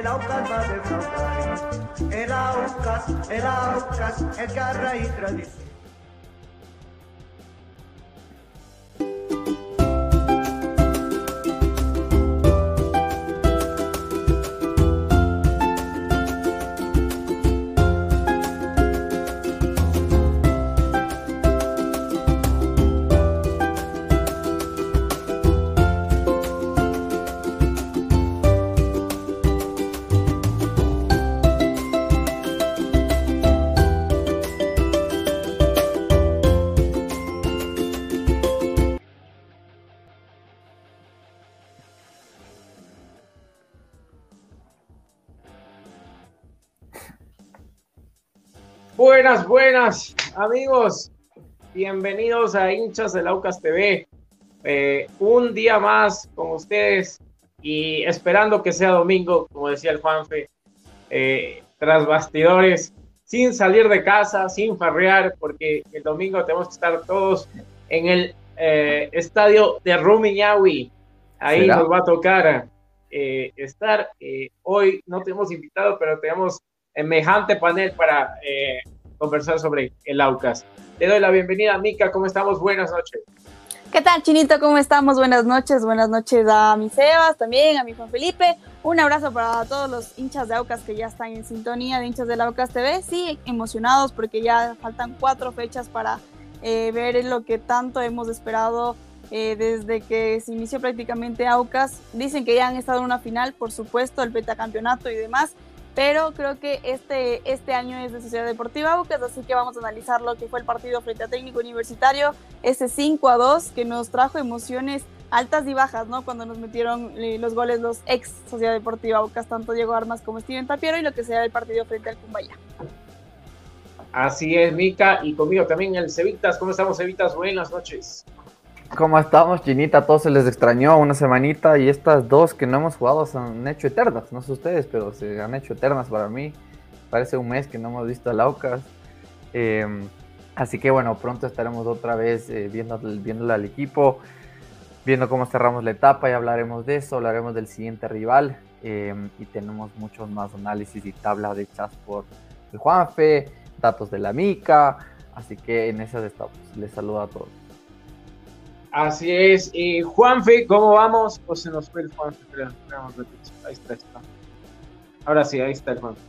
El Aucas va a defraudar. El Aucas, el Aucas, es garra y tradición. Buenas, buenas amigos, bienvenidos a hinchas del Aucas TV. Eh, un día más con ustedes y esperando que sea domingo, como decía el Juanfe, eh, tras bastidores, sin salir de casa, sin farrear, porque el domingo tenemos que estar todos en el eh, estadio de Rumiñahui. Ahí ¿Será? nos va a tocar estar. Hoy no tenemos invitado, pero tenemos semejante panel para eh, conversar sobre el Aucas. Le doy la bienvenida, Mica. ¿Cómo estamos? Buenas noches. ¿Qué tal, Chinito? ¿Cómo estamos? Buenas noches. Buenas noches a mi Sebas, también a mi Juan Felipe. Un abrazo para todos los hinchas de Aucas que ya están en sintonía de hinchas del Aucas TV. Sí, emocionados porque ya faltan cuatro fechas para eh, ver lo que tanto hemos esperado eh, desde que se inició prácticamente Aucas. Dicen que ya han estado en una final, por supuesto, el betacampeonato y demás. Pero creo que este, este año es de Sociedad Deportiva Aucas, así que vamos a analizar lo que fue el partido frente a Técnico Universitario, ese 5 a 2 que nos trajo emociones altas y bajas, ¿no? Cuando nos metieron eh, los goles los ex Sociedad Deportiva Aucas, tanto Diego Armas como Steven Tapiero, y lo que sea el partido frente al Cumbaya. Así es, Mica, y conmigo también el Cevitas. ¿Cómo estamos, Cevitas? Buenas noches. ¿Cómo estamos, Chinita? A todos se les extrañó una semanita y estas dos que no hemos jugado se han hecho eternas. No sé ustedes, pero se han hecho eternas para mí. Parece un mes que no hemos visto a Aucas. Eh, así que bueno, pronto estaremos otra vez eh, viendo, viéndole al equipo, viendo cómo cerramos la etapa y hablaremos de eso, hablaremos del siguiente rival eh, y tenemos muchos más análisis y tablas hechas por el Juanfe, datos de la mica, así que en esas estamos. Les saludo a todos. Así es. Y Juanfe, ¿cómo vamos? O se nos fue el Juanfe, Ahí está, está. Ahora sí, ahí está el Juanfe.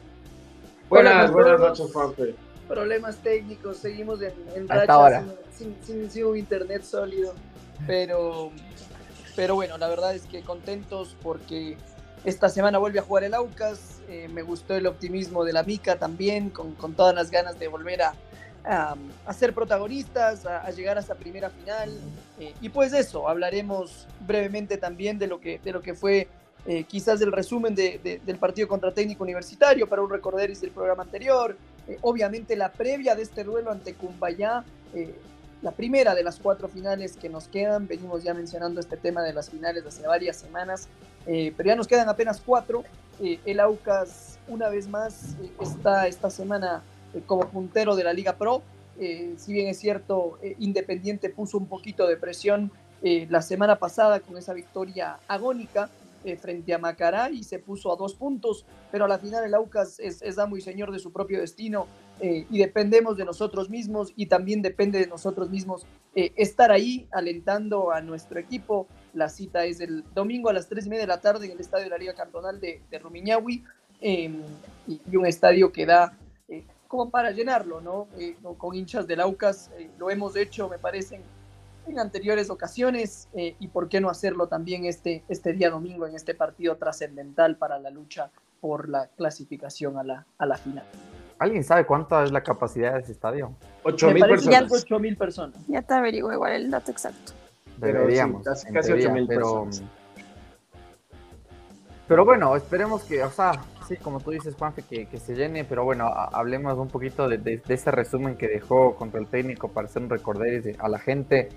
Buenas, buenas noches, Juanfe. Problemas técnicos, seguimos en, en racha sin, sin, sin, un internet sólido. Pero, pero bueno, la verdad es que contentos porque esta semana vuelve a jugar el Aucas. Eh, me gustó el optimismo de la Mica también, con, con todas las ganas de volver a, a, ser protagonistas, a, llegar a esa primera final. Eh, y pues eso, hablaremos brevemente también de lo que, de lo que fue eh, quizás el resumen de, del partido contra técnico universitario para un recorderis del programa anterior. Eh, obviamente la previa de este duelo ante Cumbayá, la primera de las cuatro finales que nos quedan. Venimos ya mencionando este tema de las finales hace varias semanas, pero ya nos quedan apenas cuatro. el Aucas, una vez más, está esta semana eh, como puntero de la Liga Pro. Eh, si bien es cierto, eh, Independiente puso un poquito de presión la semana pasada con esa victoria agónica frente a Macará y se puso a dos puntos, pero a la final el Aucas es, es amo y señor de su propio destino y dependemos de nosotros mismos y también depende de nosotros mismos estar ahí alentando a nuestro equipo. La cita es el domingo a las tres y media de la tarde en el estadio de la Liga Cantonal de, Rumiñahui y, y, un estadio que da como para llenarlo, ¿no? Eh, con hinchas del Aucas, eh, lo hemos hecho, me parece, en anteriores ocasiones, eh, y por qué no hacerlo también este, este día domingo en este partido trascendental para la lucha por la clasificación a la, a la final. ¿Alguien sabe cuánta es la capacidad de ese estadio? 8 mil personas. Ya, mil personas. Ya te averiguo igual el dato exacto. Deberíamos. casi, casi 8 mil personas. Pero bueno, esperemos que, o sea, sí, como tú dices, Juanfe, que, que se llene, pero bueno, hablemos un poquito de, de, ese resumen que dejó contra el técnico para hacer un recorder a la gente.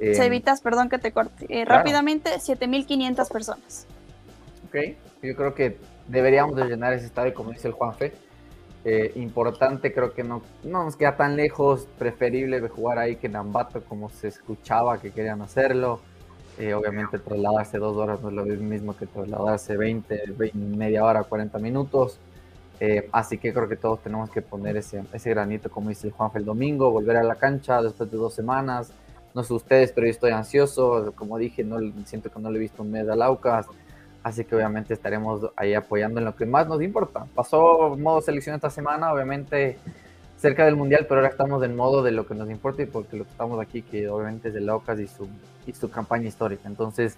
Eh, evitas, perdón que te corte. Eh, Rápidamente, 7.500 personas. Ok, yo creo que deberíamos de llenar ese estadio, como dice el Juanfe. Eh, importante, creo que no, no nos queda tan lejos, preferible jugar ahí que en Ambato, como se escuchaba que querían hacerlo. Obviamente trasladarse dos horas no es lo mismo que trasladarse 20, 20 media hora, 40 minutos. Eh, así que creo que todos tenemos que poner ese, ese granito, como dice el Juanfe el domingo, volver a la cancha después de dos semanas. No sé ustedes, pero yo estoy ansioso. Como dije, no siento que no le he visto un mes. Así que obviamente estaremos ahí apoyando en lo que más nos importa. Pasó modo selección esta semana, obviamente cerca del mundial, pero ahora estamos en modo de lo que nos importa y porque lo que estamos aquí, que obviamente es de Laucas y su y su campaña histórica. Entonces,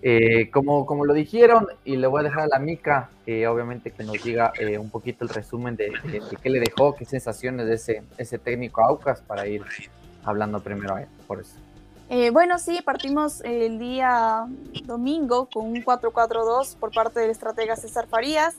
eh, como, como lo dijeron, y le voy a dejar a la Mica, eh, obviamente que nos diga eh, un poquito el resumen de, qué le dejó, qué sensaciones de ese, ese técnico Aucas para ir hablando primero a él, por eso. bueno, sí, partimos el día domingo con un 4-4-2 por parte del estratega César Farías.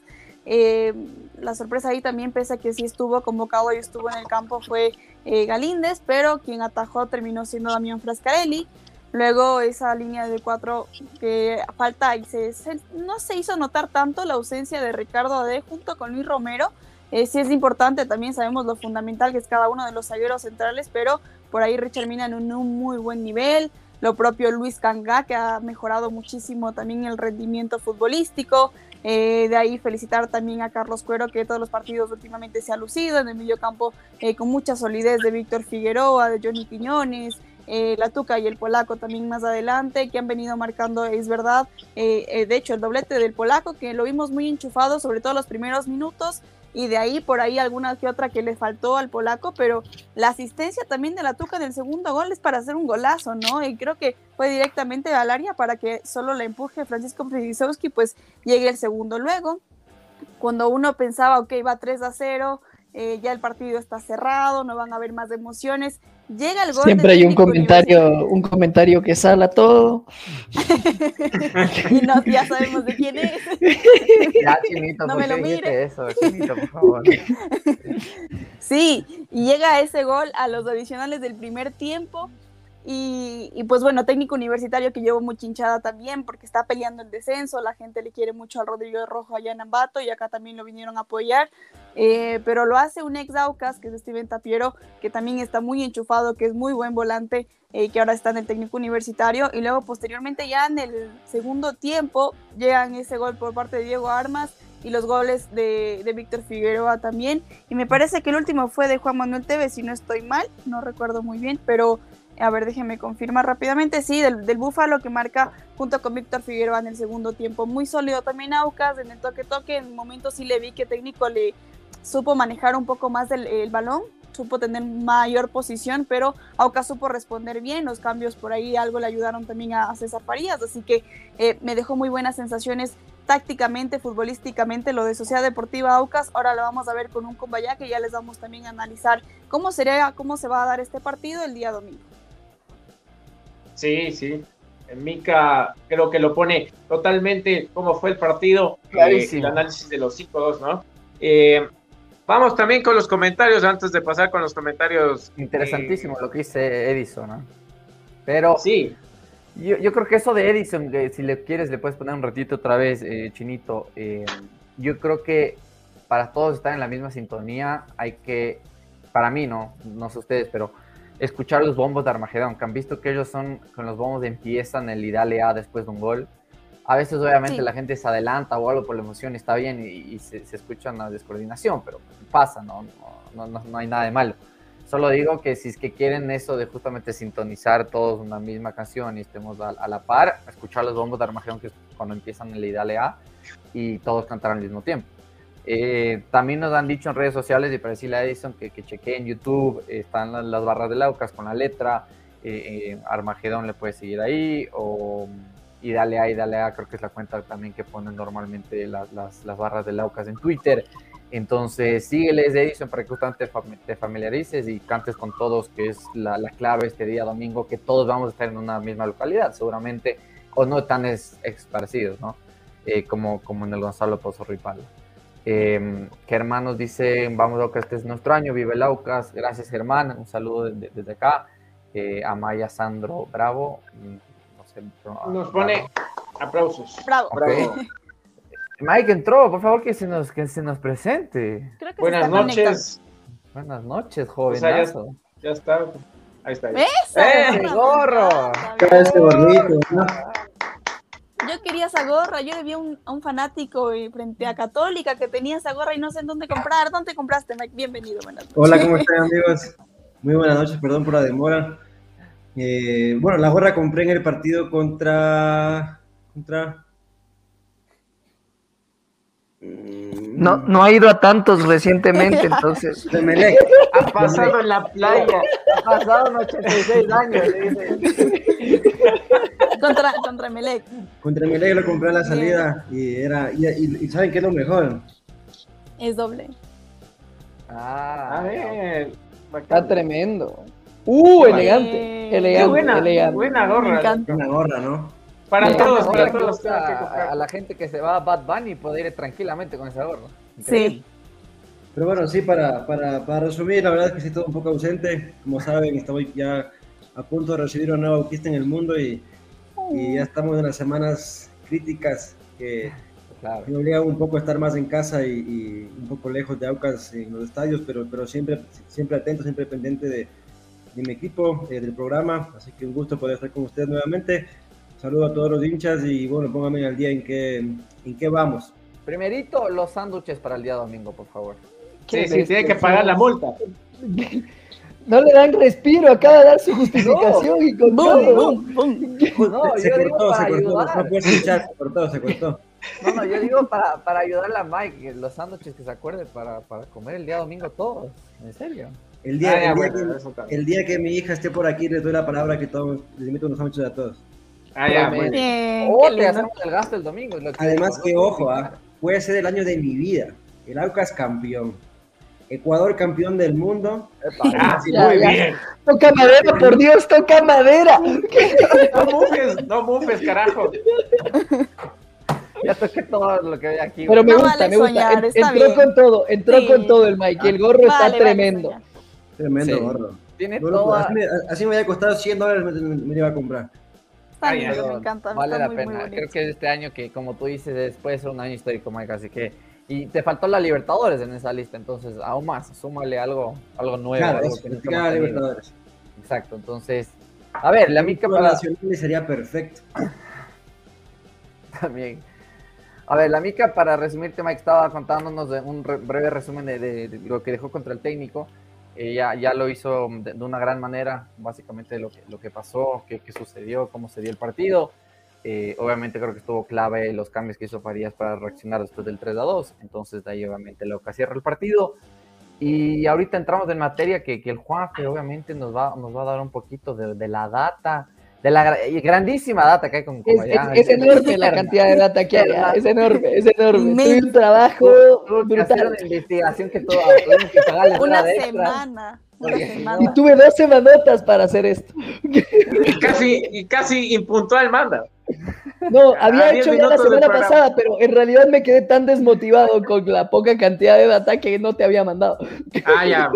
La sorpresa ahí también, pese a que sí estuvo convocado y estuvo en el campo, fue Galíndez, pero quien atajó terminó siendo Damián Frascarelli. Luego esa línea de cuatro que falta y se, no se hizo notar tanto la ausencia de Ricardo Ade junto con Luis Romero. Eh, sí es importante, también sabemos lo fundamental que es cada uno de los zagueros centrales, pero por ahí Richard Mina en un, muy buen nivel. Lo propio Luis Canga, que ha mejorado muchísimo también el rendimiento futbolístico. Eh, de ahí felicitar también a Carlos Cuero, que todos los partidos últimamente se ha lucido en el mediocampo eh, con mucha solidez de Víctor Figueroa, de Johnny Piñones, eh, la Tuca y el polaco también más adelante, que han venido marcando, es verdad, eh, eh, de hecho el doblete del polaco, que lo vimos muy enchufado, sobre todo los primeros minutos, y de ahí por ahí alguna que otra que le faltó al polaco, pero la asistencia también de la Tuca en el segundo gol es para hacer un golazo, ¿no? Y creo que fue directamente al área para que solo la empuje Francisco Pridisowski, pues llegue el segundo luego. Cuando uno pensaba, ok, va 3 a 0, ya el partido está cerrado, no van a haber más emociones. Llega el gol. Siempre hay un comentario, un comentario que sala todo. y no, ya sabemos de quién es. Ya, Chinito, no me lo mire. Eso, Chinito, por favor. Sí, y llega ese gol a los adicionales del primer tiempo. Y, pues bueno, técnico universitario que llevo mucha hinchada también porque está peleando el descenso, la gente le quiere mucho al Rodrigo Rojo allá en Ambato y acá también lo vinieron a apoyar, eh, pero lo hace un ex Aucas que es Steven Tapiero, que también está muy enchufado, que es muy buen volante, eh, que ahora está en el técnico universitario y luego posteriormente ya en el segundo tiempo llegan ese gol por parte de Diego Armas y los goles de, de Víctor Figueroa también. Y me parece que el último fue de Juan Manuel Tevez, si no estoy mal, no recuerdo muy bien, pero a ver, déjeme confirmar rápidamente. Sí, del, del Búfalo que marca junto con Víctor Figueroa en el segundo tiempo. Muy sólido también Aucas en el toque-toque. En momentos sí le vi que técnico le supo manejar un poco más del, el balón, supo tener mayor posición, pero Aucas supo responder bien. Los cambios por ahí algo le ayudaron también a, César Farías. Así que eh, me dejó muy buenas sensaciones tácticamente, futbolísticamente, lo de Sociedad Deportiva Aucas. Ahora lo vamos a ver con un Combaya que ya les vamos también a analizar cómo sería, cómo se va a dar este partido el día domingo. Sí, sí. Mica creo que lo pone totalmente cómo fue el partido, eh, el análisis de los 5-2, ¿no? Eh, vamos también con los comentarios antes de pasar con los comentarios. Interesantísimo lo que dice Edison, ¿no? Pero sí. Yo, yo creo que eso de Edison, si le quieres, le puedes poner un ratito otra vez, eh, Chinito. yo creo que para todos estar en la misma sintonía hay que, para mí no, no sé ustedes, pero escuchar los bombos de Armagedón, que han visto que ellos son con los bombos empiezan el y dale A después de un gol. A veces obviamente la gente se adelanta o algo por la emoción, está bien y, se, escucha una descoordinación, pero pasa, ¿no? No, no, no hay nada de malo. Solo digo que si es que quieren eso de justamente sintonizar todos una misma canción y estemos a, la par, escuchar los bombos de Armagedón, que es cuando empiezan el y dale A, y todos cantar al mismo tiempo. Eh, también nos han dicho en redes sociales y para decirle a Edison que, que chequee en YouTube, están las, barras de Laucas con la letra, eh, eh, Armagedón le puede seguir ahí, o y dale a y dale a, creo que es la cuenta también que ponen normalmente las, las, barras de Laucas en Twitter. Entonces, sígueles Edison para que justamente te familiarices y cantes con todos, que es la, la, clave este día domingo, que todos vamos a estar en una misma localidad, seguramente, o no tan esparcidos, ¿no? como, como en el Gonzalo Pozo Ripaldo. Eh, Germán nos dice, vamos que este es nuestro año, vive Laucas, gracias Germán, un saludo desde, acá. Eh, Amaya Sandro Bravo, mm, nos pone aplausos. Bravo. Mike entró, por favor que se nos, que se nos presente. Buenas noches. Buenas noches, jovenazo. ya, está. Ahí está. ¡Eh! gorro! Gorrito, yo quería esa gorra, yo vi un, a un fanático eh, frente a Católica que tenía esa gorra y no sé en dónde comprar. ¿Dónde compraste, Mike? Bienvenido, buenas noches. Hola, ¿cómo están, amigos? Muy buenas noches, perdón por la demora. Eh, bueno, la gorra compré en el partido contra. contra. Mm, no, no ha ido a tantos recientemente, entonces. Ha pasado en la playa. Ha pasado en 86 años, contra, contra Melec. Contra Melec lo compré a la salida y era. Y, ¿saben qué es lo mejor? Es doble. Ah, a ver. Está tremendo. Uh, elegante. Elegante. buena, elegante. buena gorra. Buena gorra, ¿no? Para todos, para todos. A, la gente que se va a Bad Bunny poder ir tranquilamente con esa gorra. Sí. Pero bueno, sí, para, para, para resumir, la verdad es que sí, todo un poco ausente. Como saben, estoy ya a punto de recibir una nueva conquista en el mundo y y ya estamos en las semanas críticas que me obligan un poco a estar más en casa y, un poco lejos de Aucas en los estadios, pero, pero siempre, siempre atento, siempre pendiente de, mi equipo, eh, del programa, así que un gusto poder estar con ustedes nuevamente. Saludo a todos los hinchas y bueno, pónganme al día en qué, en qué vamos. Primerito, los sándwiches para el día domingo, por favor. Sí, sí, tiene que pagar la multa. no le dan respiro, acaba de dar su justificación y con todo. No, se, cortó, se cortó, no puedes escuchar, se cortó, se cortó. No, no, yo digo para, para ayudarle a Mike, los sándwiches que se acuerde para, para comer el día domingo todos, en serio. El día, ah, el, día que, el, día que, mi hija esté por aquí, les doy la palabra que todos, les invito unos sándwiches a todos. Ah, ya, bueno. o te hacemos el gasto el domingo. Además que, ojo, ¿ah? puede ser el año de mi vida. El Aucas campeón. Ecuador campeón del mundo. Ah, muy bien. Toca madera, por Dios, toca madera. No mufes, no mufes, carajo. Ya toqué todo lo que hay aquí. Pero me gusta, me gusta. entró con todo, entró con todo el Mike. El gorro está tremendo. tremendo gorro. Tiene todo. Así, me había costado 100 dólares, me, me, iba a comprar. Está me encanta. Vale la pena. Creo que este año que, como tú dices, después de ser un año histórico, Mike, así que y te faltó la Libertadores en esa lista, entonces aún más, súmale algo, algo nuevo. Claro, algo que no Libertadores. Exacto, entonces, a ver, la mica para... sería perfecto. También. A ver, la Mica, para resumirte, Mike estaba contándonos de un breve resumen de, lo que dejó contra el técnico. Ella ya, lo hizo de, una gran manera, básicamente lo que, lo que pasó, qué, sucedió, cómo se dio el partido. Eh, obviamente creo que estuvo clave los cambios que hizo Farías para reaccionar después del 3 a 2. Entonces de ahí obviamente lo que cierra el partido. Y ahorita entramos en materia que, que el Juanfe obviamente nos va, nos va a dar un poquito de, de la data de la grandísima data que hay con es, es, enorme la cantidad de data que hay, es enorme, es enorme. Tuve un trabajo brutal. Una investigación que todo, una semana. Una semana. Y tuve dos semanotas para hacer esto. Y casi, y casi impuntual manda. No, había hecho ya la semana pasada, pero en realidad me quedé tan desmotivado con la poca cantidad de data que no te había mandado. Ah, ya,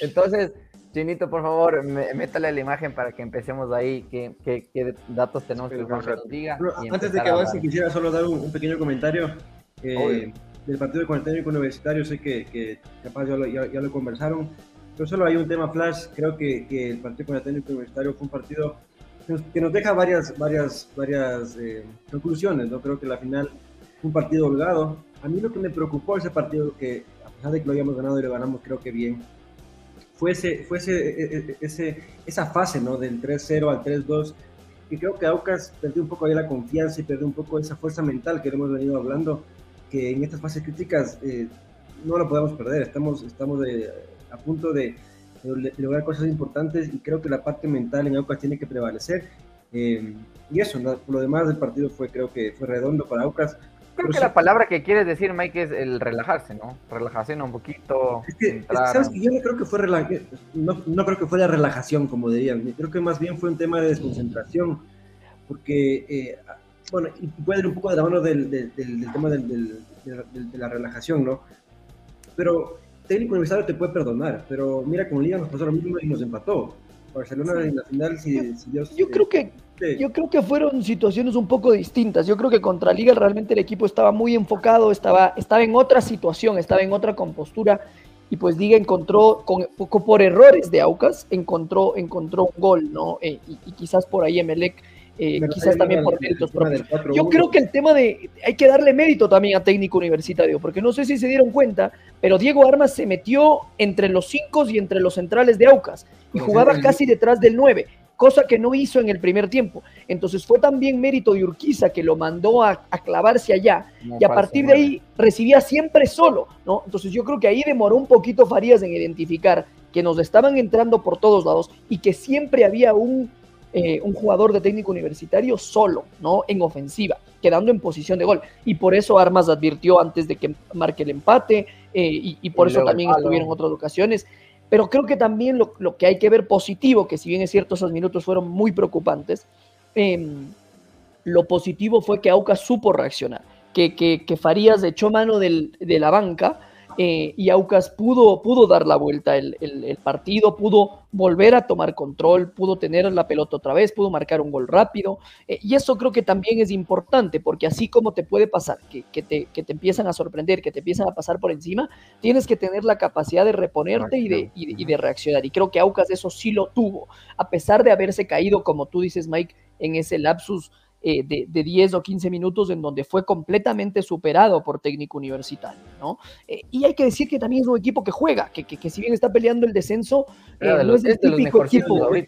Entonces, Chinito, por favor, métale la imagen para que empecemos ahí. ¿Qué, qué, datos tenemos que nos diga? antes de que avance, quisiera solo dar un, pequeño comentario eh, del partido con el técnico universitario. Sé que, que capaz ya lo, ya, lo, conversaron, pero solo hay un tema flash. Creo que, que, el partido con el técnico universitario fue un partido que nos deja varias, varias, varias eh, conclusiones. ¿no? Creo que la final fue un partido holgado. A mí lo que me preocupó ese partido, que a pesar de que lo hayamos ganado y lo ganamos, creo que bien fuese, fuese e, e, ese, esa fase ¿no? del 3-0 al 3-2, y creo que Aucas perdió un poco ahí la confianza y perdió un poco esa fuerza mental que hemos venido hablando, que en estas fases críticas eh, no lo podemos perder, estamos, estamos a punto de, lograr cosas importantes y creo que la parte mental en Aucas tiene que prevalecer. Eh, y eso, lo demás del partido fue, creo que fue redondo para Aucas. Creo que la palabra que quieres decir, Mike, es el relajarse, ¿no? Relajarse un poquito. Es que, ¿sabes Yo no creo que fue no, no, creo que fue la relajación, como dirían. Creo que más bien fue un tema de desconcentración. Porque, eh, bueno, y puede ir un poco de la mano del, del, del tema del, de la relajación, ¿no? Pero técnico universitario te puede perdonar. Pero mira, con Liga nos pasó lo mismo y nos empató. Barcelona en la final, si, si Dios. Yo creo que yo creo que fueron situaciones un poco distintas. Yo creo que contra Liga realmente el equipo estaba muy enfocado, estaba, estaba en otra situación, estaba en otra compostura. Y pues Liga encontró, con, por errores de Aucas, encontró, encontró un gol, ¿no? Eh, y, quizás por ahí Emelec, eh, quizás también por méritos propios. Yo creo que el tema de. Hay que darle mérito también a técnico universitario, porque no sé si se dieron cuenta, pero Diego Armas se metió entre los cinco y entre los centrales de Aucas y jugaba casi detrás del 9 cosa que no hizo en el primer tiempo. Entonces fue también mérito de Urquiza que lo mandó a, clavarse allá y a partir de ahí recibía siempre solo, ¿no? Entonces yo creo que ahí demoró un poquito Farías en identificar que nos estaban entrando por todos lados y que siempre había un, eh, un jugador de técnico universitario solo, ¿no? En ofensiva, quedando en posición de gol. Y por eso Armas advirtió antes de que marque el empate eh, y, por eso también estuvieron otras ocasiones. Pero creo que también lo, que hay que ver positivo, que si bien es cierto esos minutos fueron muy preocupantes, em, lo positivo fue que Aucas supo reaccionar, que, que, que Farías echó mano de la banca eh, y Aucas pudo, pudo dar la vuelta el, partido, pudo volver a tomar control, pudo tener la pelota otra vez, pudo marcar un gol rápido. Eh, y eso creo que también es importante, porque así como te puede pasar, que, te, que, te, empiezan a sorprender, que te empiezan a pasar por encima, tienes que tener la capacidad de reponerte y de, y de reaccionar. Y creo que Aucas eso sí lo tuvo, a pesar de haberse caído, como tú dices, Mike, en ese lapsus eh, de, de, 10 o 15 minutos en donde fue completamente superado por técnico universitario, ¿no? Eh, y hay que decir que también es un equipo que juega, que, que, si bien está peleando el descenso, eh, no, es el típico equipo, no, es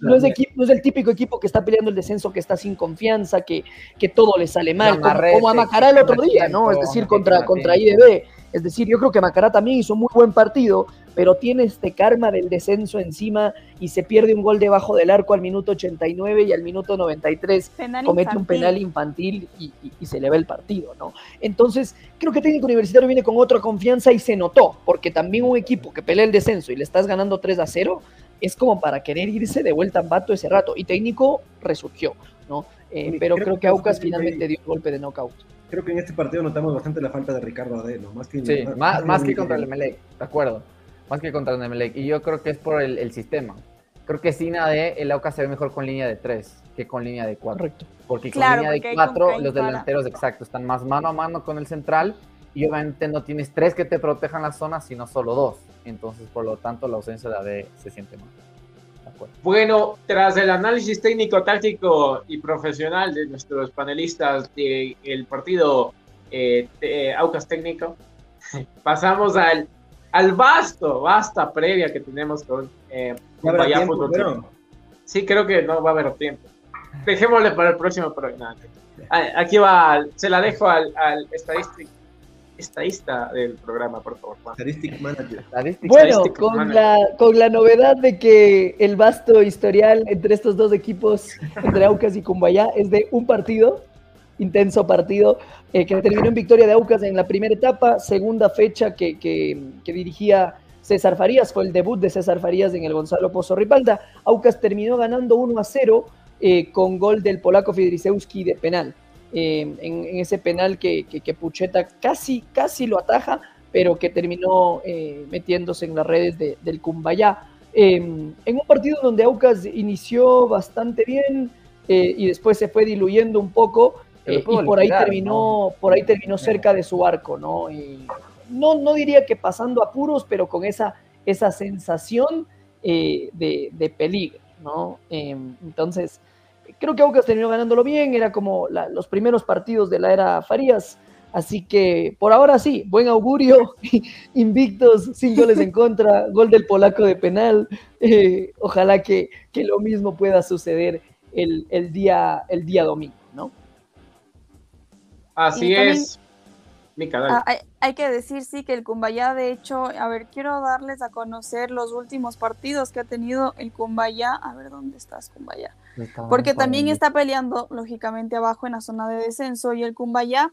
no es el típico equipo que está peleando el descenso, que está sin confianza, que, que todo le sale mal, como, como, a Macará el otro día, ¿no? Es decir, contra, contra IDB. Es decir, yo creo que Macará también hizo un muy buen partido, pero tiene este karma del descenso encima y se pierde un gol debajo del arco al minuto 89 y al minuto 93 comete un penal infantil y, se le ve el partido, ¿no? Entonces, creo que Técnico Universitario viene con otra confianza y se notó, porque también un equipo que pelea el descenso y le estás ganando 3 a 0 es como para querer irse de vuelta en vato ese rato. Y Técnico resurgió, ¿no? Eh, pero creo, que Aucas finalmente dio un golpe de knockout. Creo que en este partido notamos bastante la falta de Ricardo Adeno, más que, sí, más, que contra el Melec, de acuerdo más que contra Nemelec. Y yo creo que es por el, sistema. Creo que sin AD el AUCA se ve mejor con línea de 3 que con línea de 4. Correcto. Porque con línea de 4 los delanteros, exacto, están más mano a mano con el central y obviamente no tienes tres que te protejan la zona, sino solo dos. Entonces, por lo tanto, la ausencia de AD se siente mal. Bueno, tras el análisis técnico, táctico y profesional de nuestros panelistas del partido eh, Aucas Técnico, pasamos al, al vasto, vasta previa que tenemos con eh, Sí, creo que no va a haber tiempo. Dejémosle para el próximo programa. Ah, aquí va, se la dejo al, al estadístico estadista del programa, por favor. Manager. bueno, con, La, con la novedad de que el vasto historial entre estos dos equipos, entre Aucas y Cumbayá, es de un partido, intenso partido, eh, que terminó en victoria de Aucas en la primera etapa, segunda fecha que, que, dirigía César Farías, fue el debut de César Farías en el Gonzalo Pozo Ripalda. Aucas terminó ganando 1 a 0 eh, con gol del polaco Fidrisewski de penal. Em, en, ese penal que, que, Pucheta casi, casi lo ataja, pero que terminó eh, metiéndose en las redes del Cumbayá. En un partido donde Aucas inició bastante bien eh, y después se fue diluyendo un poco eh, y por ahí terminó, por ahí terminó cerca de su arco, ¿no? no, no diría que pasando apuros, pero con esa, esa sensación de, de, peligro, ¿no? Em, entonces, creo que Aucas terminó ganándolo bien, era como los primeros partidos de la era Farías. Así que por ahora sí, buen augurio, invictos, sin goles en contra, gol del polaco de penal. Eh, ojalá que, lo mismo pueda suceder el, día, el día domingo, ¿no? Así es. Ah, hay, que decir, sí, que el Cumbayá, de hecho, a ver, quiero darles a conocer los últimos partidos que ha tenido el Cumbayá. A ver, ¿dónde estás, Cumbayá? Porque también está peleando, lógicamente, abajo en la zona de descenso. Y el Cumbayá,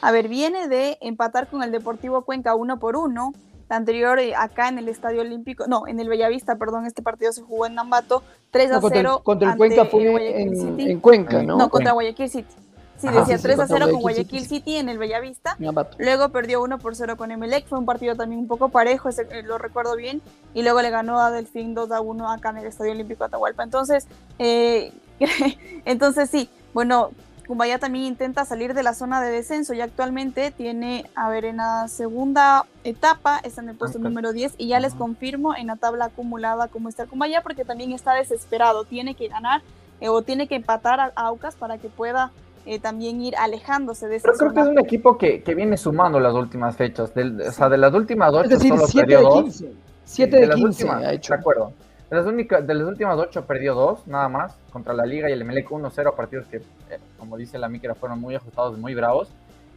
a ver, viene de empatar con el Deportivo Cuenca uno por uno. La anterior eh, acá en el Estadio Olímpico, no, en el Bellavista, perdón, este partido se jugó en Nambato, 3 a 0. Contra el, Cuenca fue en, Cuenca, ¿no? No, contra Guayaquil City. Sí, decía 3 a 0 con Guayaquil City en el Bellavista. Luego perdió 1 por 0 con Emelec. Fue un partido también un poco parejo, ese, eh, lo recuerdo bien. Y luego le ganó a Delfín 2 a 1 acá en el Estadio Olímpico Atahualpa. Entonces, eh, entonces sí, bueno, Cumbaya también intenta salir de la zona de descenso y actualmente tiene, a ver, en la segunda etapa está en el puesto número 10 y ya les confirmo en la tabla acumulada cómo está Cumbaya porque también está desesperado, tiene que ganar eh, o tiene que empatar a Aucas para que pueda eh, también ir alejándose de esa Pero creo que es un equipo que, que, viene sumando las últimas fechas. o sea, de las últimas ocho es decir, solo perdió de 15. 7 de, 15 ha hecho. De acuerdo. De las, únicas, de las últimas ocho perdió dos, nada más, contra la Liga y el MLK 1-0, partidos que, eh, como dice la Míquera, fueron muy ajustados, muy bravos.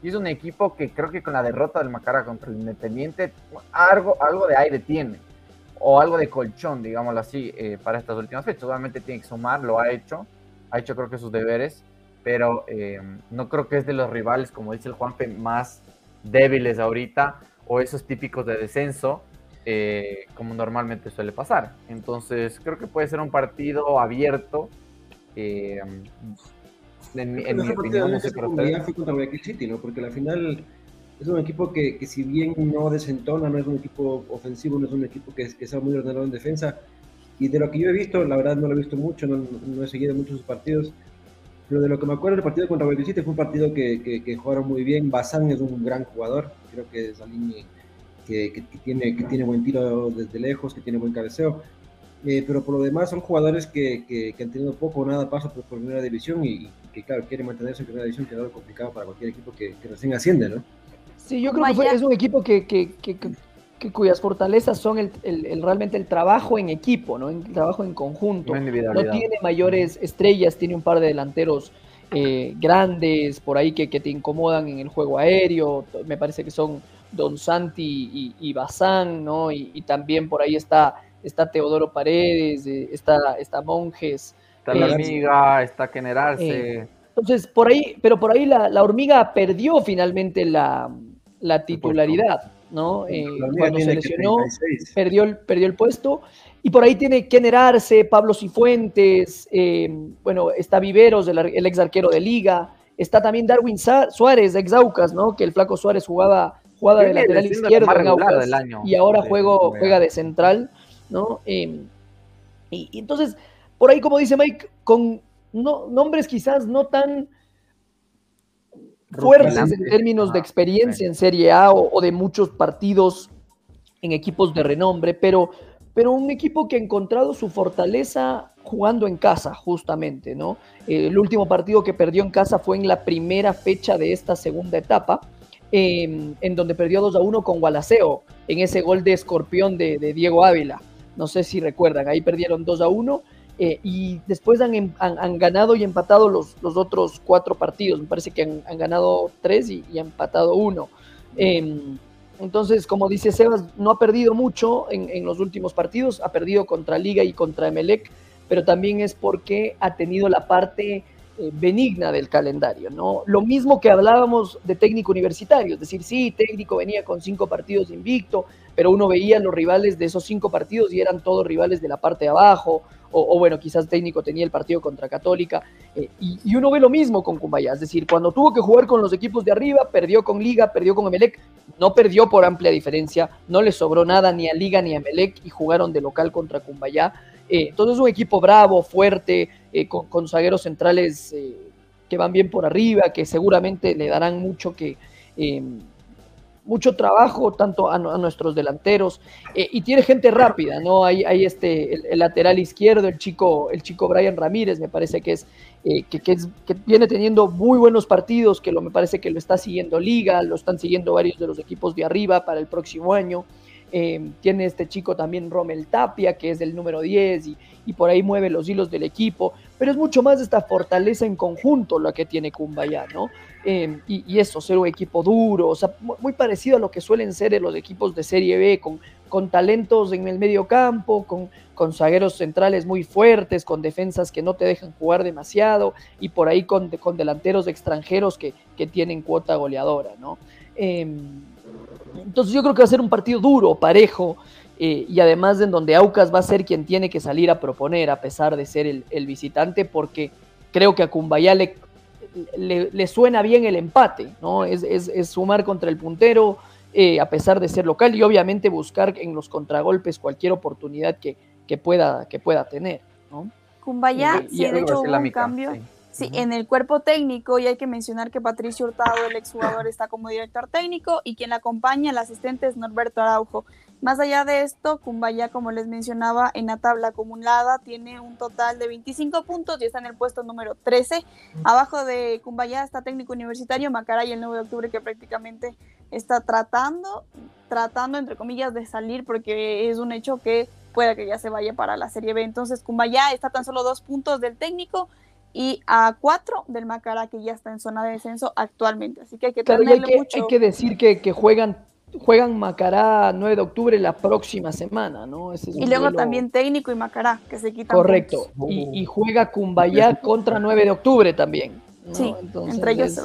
Y es un equipo que creo que con la derrota del Macara contra el Independiente, algo, algo de aire tiene. O algo de colchón, digámoslo así, eh, para estas últimas fechas. Obviamente tiene que sumar, lo ha hecho. Ha hecho creo que sus deberes pero eh, no creo que es de los rivales, como dice el Juanpe, más débiles ahorita o esos típicos de descenso, eh, como normalmente suele pasar. Entonces, creo que puede ser un partido abierto. Eh, en, mi opinión, no sé fue contra Guayaquil City, ¿no? Porque al final es un equipo que, que, si bien no desentona, no es un equipo ofensivo, no es un equipo que, que sea muy ordenado en defensa. Y de lo que yo he visto, la verdad no lo he visto mucho, no, no he seguido muchos partidos pero de lo que me acuerdo, el partido contra City fue un partido que, que, jugaron muy bien. Bazán es un gran jugador, creo que es alguien que, que, tiene, que tiene buen tiro desde lejos, que tiene buen cabeceo. Eh, pero por lo demás son jugadores que, han tenido poco o nada paso por, primera división y, que, claro, quieren mantenerse en primera división, que es algo complicado para cualquier equipo que, recién asciende, ¿no? Sí, yo creo que es un equipo que, que cuyas fortalezas son el, el, realmente el trabajo en equipo, ¿no? El trabajo en conjunto. No tiene mayores estrellas, tiene un par de delanteros eh, grandes por ahí que, que, te incomodan en el juego aéreo. Me parece que son Don Santi y, y Bazán, ¿no? Y, también por ahí está, está Teodoro Paredes, eh, está, está Monjes. Está la eh, hormiga, está Generarse. entonces, por ahí, pero por ahí la, la hormiga perdió finalmente la, la titularidad. ¿No? Eh, cuando se lesionó, perdió el, perdió el puesto. Y por ahí tiene que generarse Pablo Cifuentes, eh, bueno, está Viveros, el, ex arquero de Liga, está también Darwin Suárez, ex Aucas, ¿no? Que el flaco Suárez jugaba, jugaba de lateral izquierdo en Aucas, y ahora juego, juega de central, ¿no? Em, y, entonces, por ahí, como dice Mike, con nombres quizás no tan fuertes en términos de experiencia en Serie A o, de muchos partidos en equipos de renombre, pero, pero un equipo que ha encontrado su fortaleza jugando en casa, justamente, ¿no? el último partido que perdió en casa fue en la primera fecha de esta segunda etapa, em, en donde perdió 2 a 1 con Gualaceo, en ese gol de escorpión de, Diego Ávila. No sé si recuerdan, ahí perdieron 2 a 1 eh, y después han, han, ganado y empatado los, los, otros cuatro partidos. Me parece que han, ganado tres y, han empatado uno. Em, entonces, como dice Sebas, no ha perdido mucho en, en, los últimos partidos, ha perdido contra Liga y contra Emelec, pero también es porque ha tenido la parte benigna del calendario, ¿no? Lo mismo que hablábamos de técnico universitario, es decir, sí, técnico venía con cinco partidos invicto, pero uno veía los rivales de esos cinco partidos y eran todos rivales de la parte de abajo, o, bueno, quizás técnico tenía el partido contra Católica, eh, y, uno ve lo mismo con Cumbaya, es decir, cuando tuvo que jugar con los equipos de arriba, perdió con Liga, perdió con Emelec, no perdió por amplia diferencia, no le sobró nada ni a Liga ni a Emelec y jugaron de local contra Cumbaya. Eh, entonces es un equipo bravo, fuerte, eh, con, zagueros centrales que van bien por arriba, que seguramente le darán mucho que mucho trabajo tanto a, nuestros delanteros eh, y tiene gente rápida, ¿no? Hay, hay este, el, lateral izquierdo, el chico, el chico Brian Ramírez, me parece que es, eh, que, es, que viene teniendo muy buenos partidos, que lo, me parece que lo está siguiendo Liga, lo están siguiendo varios de los equipos de arriba para el próximo año. Eh, tiene este chico también Rommel Tapia, que es el número 10 y, por ahí mueve los hilos del equipo, pero es mucho más esta fortaleza en conjunto la que tiene Kumbaya, ¿no? Em, y, eso, ser un equipo duro, o sea, muy parecido a lo que suelen ser los equipos de Serie B, con, con talentos en el medio campo, con, con zagueros centrales muy fuertes, con defensas que no te dejan jugar demasiado y por ahí con, con delanteros extranjeros que, que, tienen cuota goleadora, ¿no? Em, entonces yo creo que va a ser un partido duro, parejo, eh, y además en donde Aucas va a ser quien tiene que salir a proponer a pesar de ser el, el visitante, porque creo que a Cumbayá le, le, suena bien el empate, ¿no? Es, sumar contra el puntero, eh, a pesar de ser local, y obviamente buscar en los contragolpes cualquier oportunidad que, que pueda, que pueda tener, ¿no? Cumbaya, sí, de hecho hubo un cambio. Sí, en el cuerpo técnico, y hay que mencionar que Patricio Hurtado, el exjugador, está como director técnico, y quien la acompaña, el asistente, es Norberto Araujo. Más allá de esto, Cumbaya, como les mencionaba, en la tabla acumulada tiene un total de 25 puntos y está en el puesto número 13. Abajo de Cumbaya está técnico universitario Macaray el 9 de octubre que prácticamente está tratando, tratando entre comillas de salir porque es un hecho que pueda que ya se vaya para la Serie B. Entonces Cumbaya está tan solo dos puntos del técnico y a cuatro del Macará que ya está en zona de descenso actualmente. Así que hay que tenerle mucho. Hay que decir que, que juegan juegan Macará 9 de octubre la próxima semana, ¿no? y luego también técnico y Macará, que se quitan. Correcto. Y, juega Cumbayá contra 9 de octubre también. Sí, entre ellos se,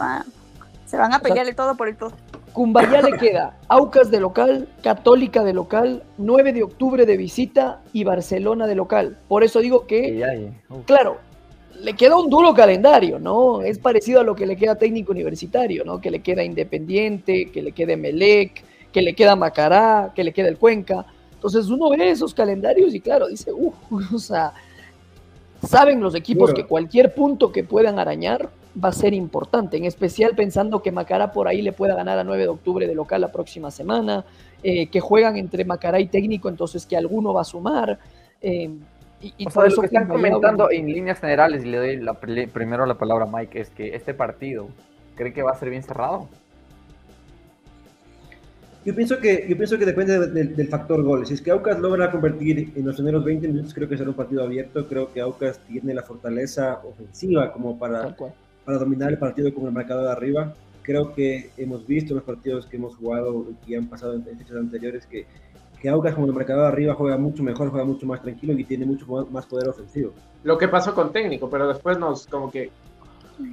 se van a pelearle todo por el todo. Cumbayá le queda Aucas de local, Católica de local, 9 de octubre de visita y Barcelona de local. Por eso digo que, claro, le queda un duro calendario, ¿no? Es parecido a lo que le queda técnico universitario, ¿no? Que le queda Independiente, que le quede Melec, que le queda Macará, que le queda el Cuenca. Entonces uno ve esos calendarios y claro, dice, uff, o sea, saben los equipos que cualquier punto que puedan arañar va a ser importante, en especial pensando que Macará por ahí le pueda ganar a 9 de octubre de local la próxima semana, eh, que juegan entre Macará y técnico, entonces que alguno va a sumar. Eh, y, por eso que están comentando en líneas generales, y le doy la, primero la palabra a Mike, es que este partido, ¿cree que va a ser bien cerrado? Yo pienso que, yo pienso que depende del factor gol. Si es que Aucas logra convertir en los primeros 20 minutos, creo que será un partido abierto. Creo que Aucas tiene la fortaleza ofensiva como para, para dominar el partido con el marcador de arriba. Creo que hemos visto en los partidos que hemos jugado y han pasado en fechas anteriores que, que Aucas como el marcador de arriba juega mucho mejor, juega mucho más tranquilo y tiene mucho más poder ofensivo. Lo que pasó con técnico, pero después nos como que...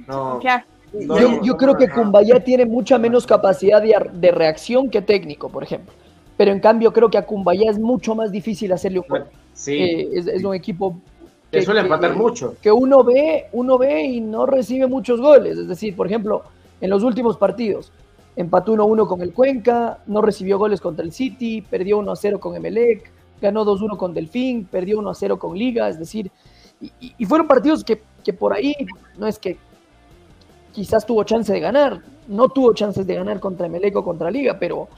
No, yo, creo que Cumbaya tiene mucha menos capacidad de, reacción que técnico, por ejemplo. Pero en cambio creo que a Cumbaya es mucho más difícil hacerle un gol. Eh, es, un equipo que, suele empatar mucho. Que uno ve, uno ve y no recibe muchos goles. Es decir, por ejemplo, en los últimos partidos, empató 1-1 con el Cuenca, no recibió goles contra el City, perdió 1-0 con Emelec, ganó 2-1 con Delfín, perdió 1-0 con Liga, es decir, y, fueron partidos que, que, por ahí no es que quizás tuvo chance de ganar. No tuvo chances de ganar contra Emelec o contra Liga, pero,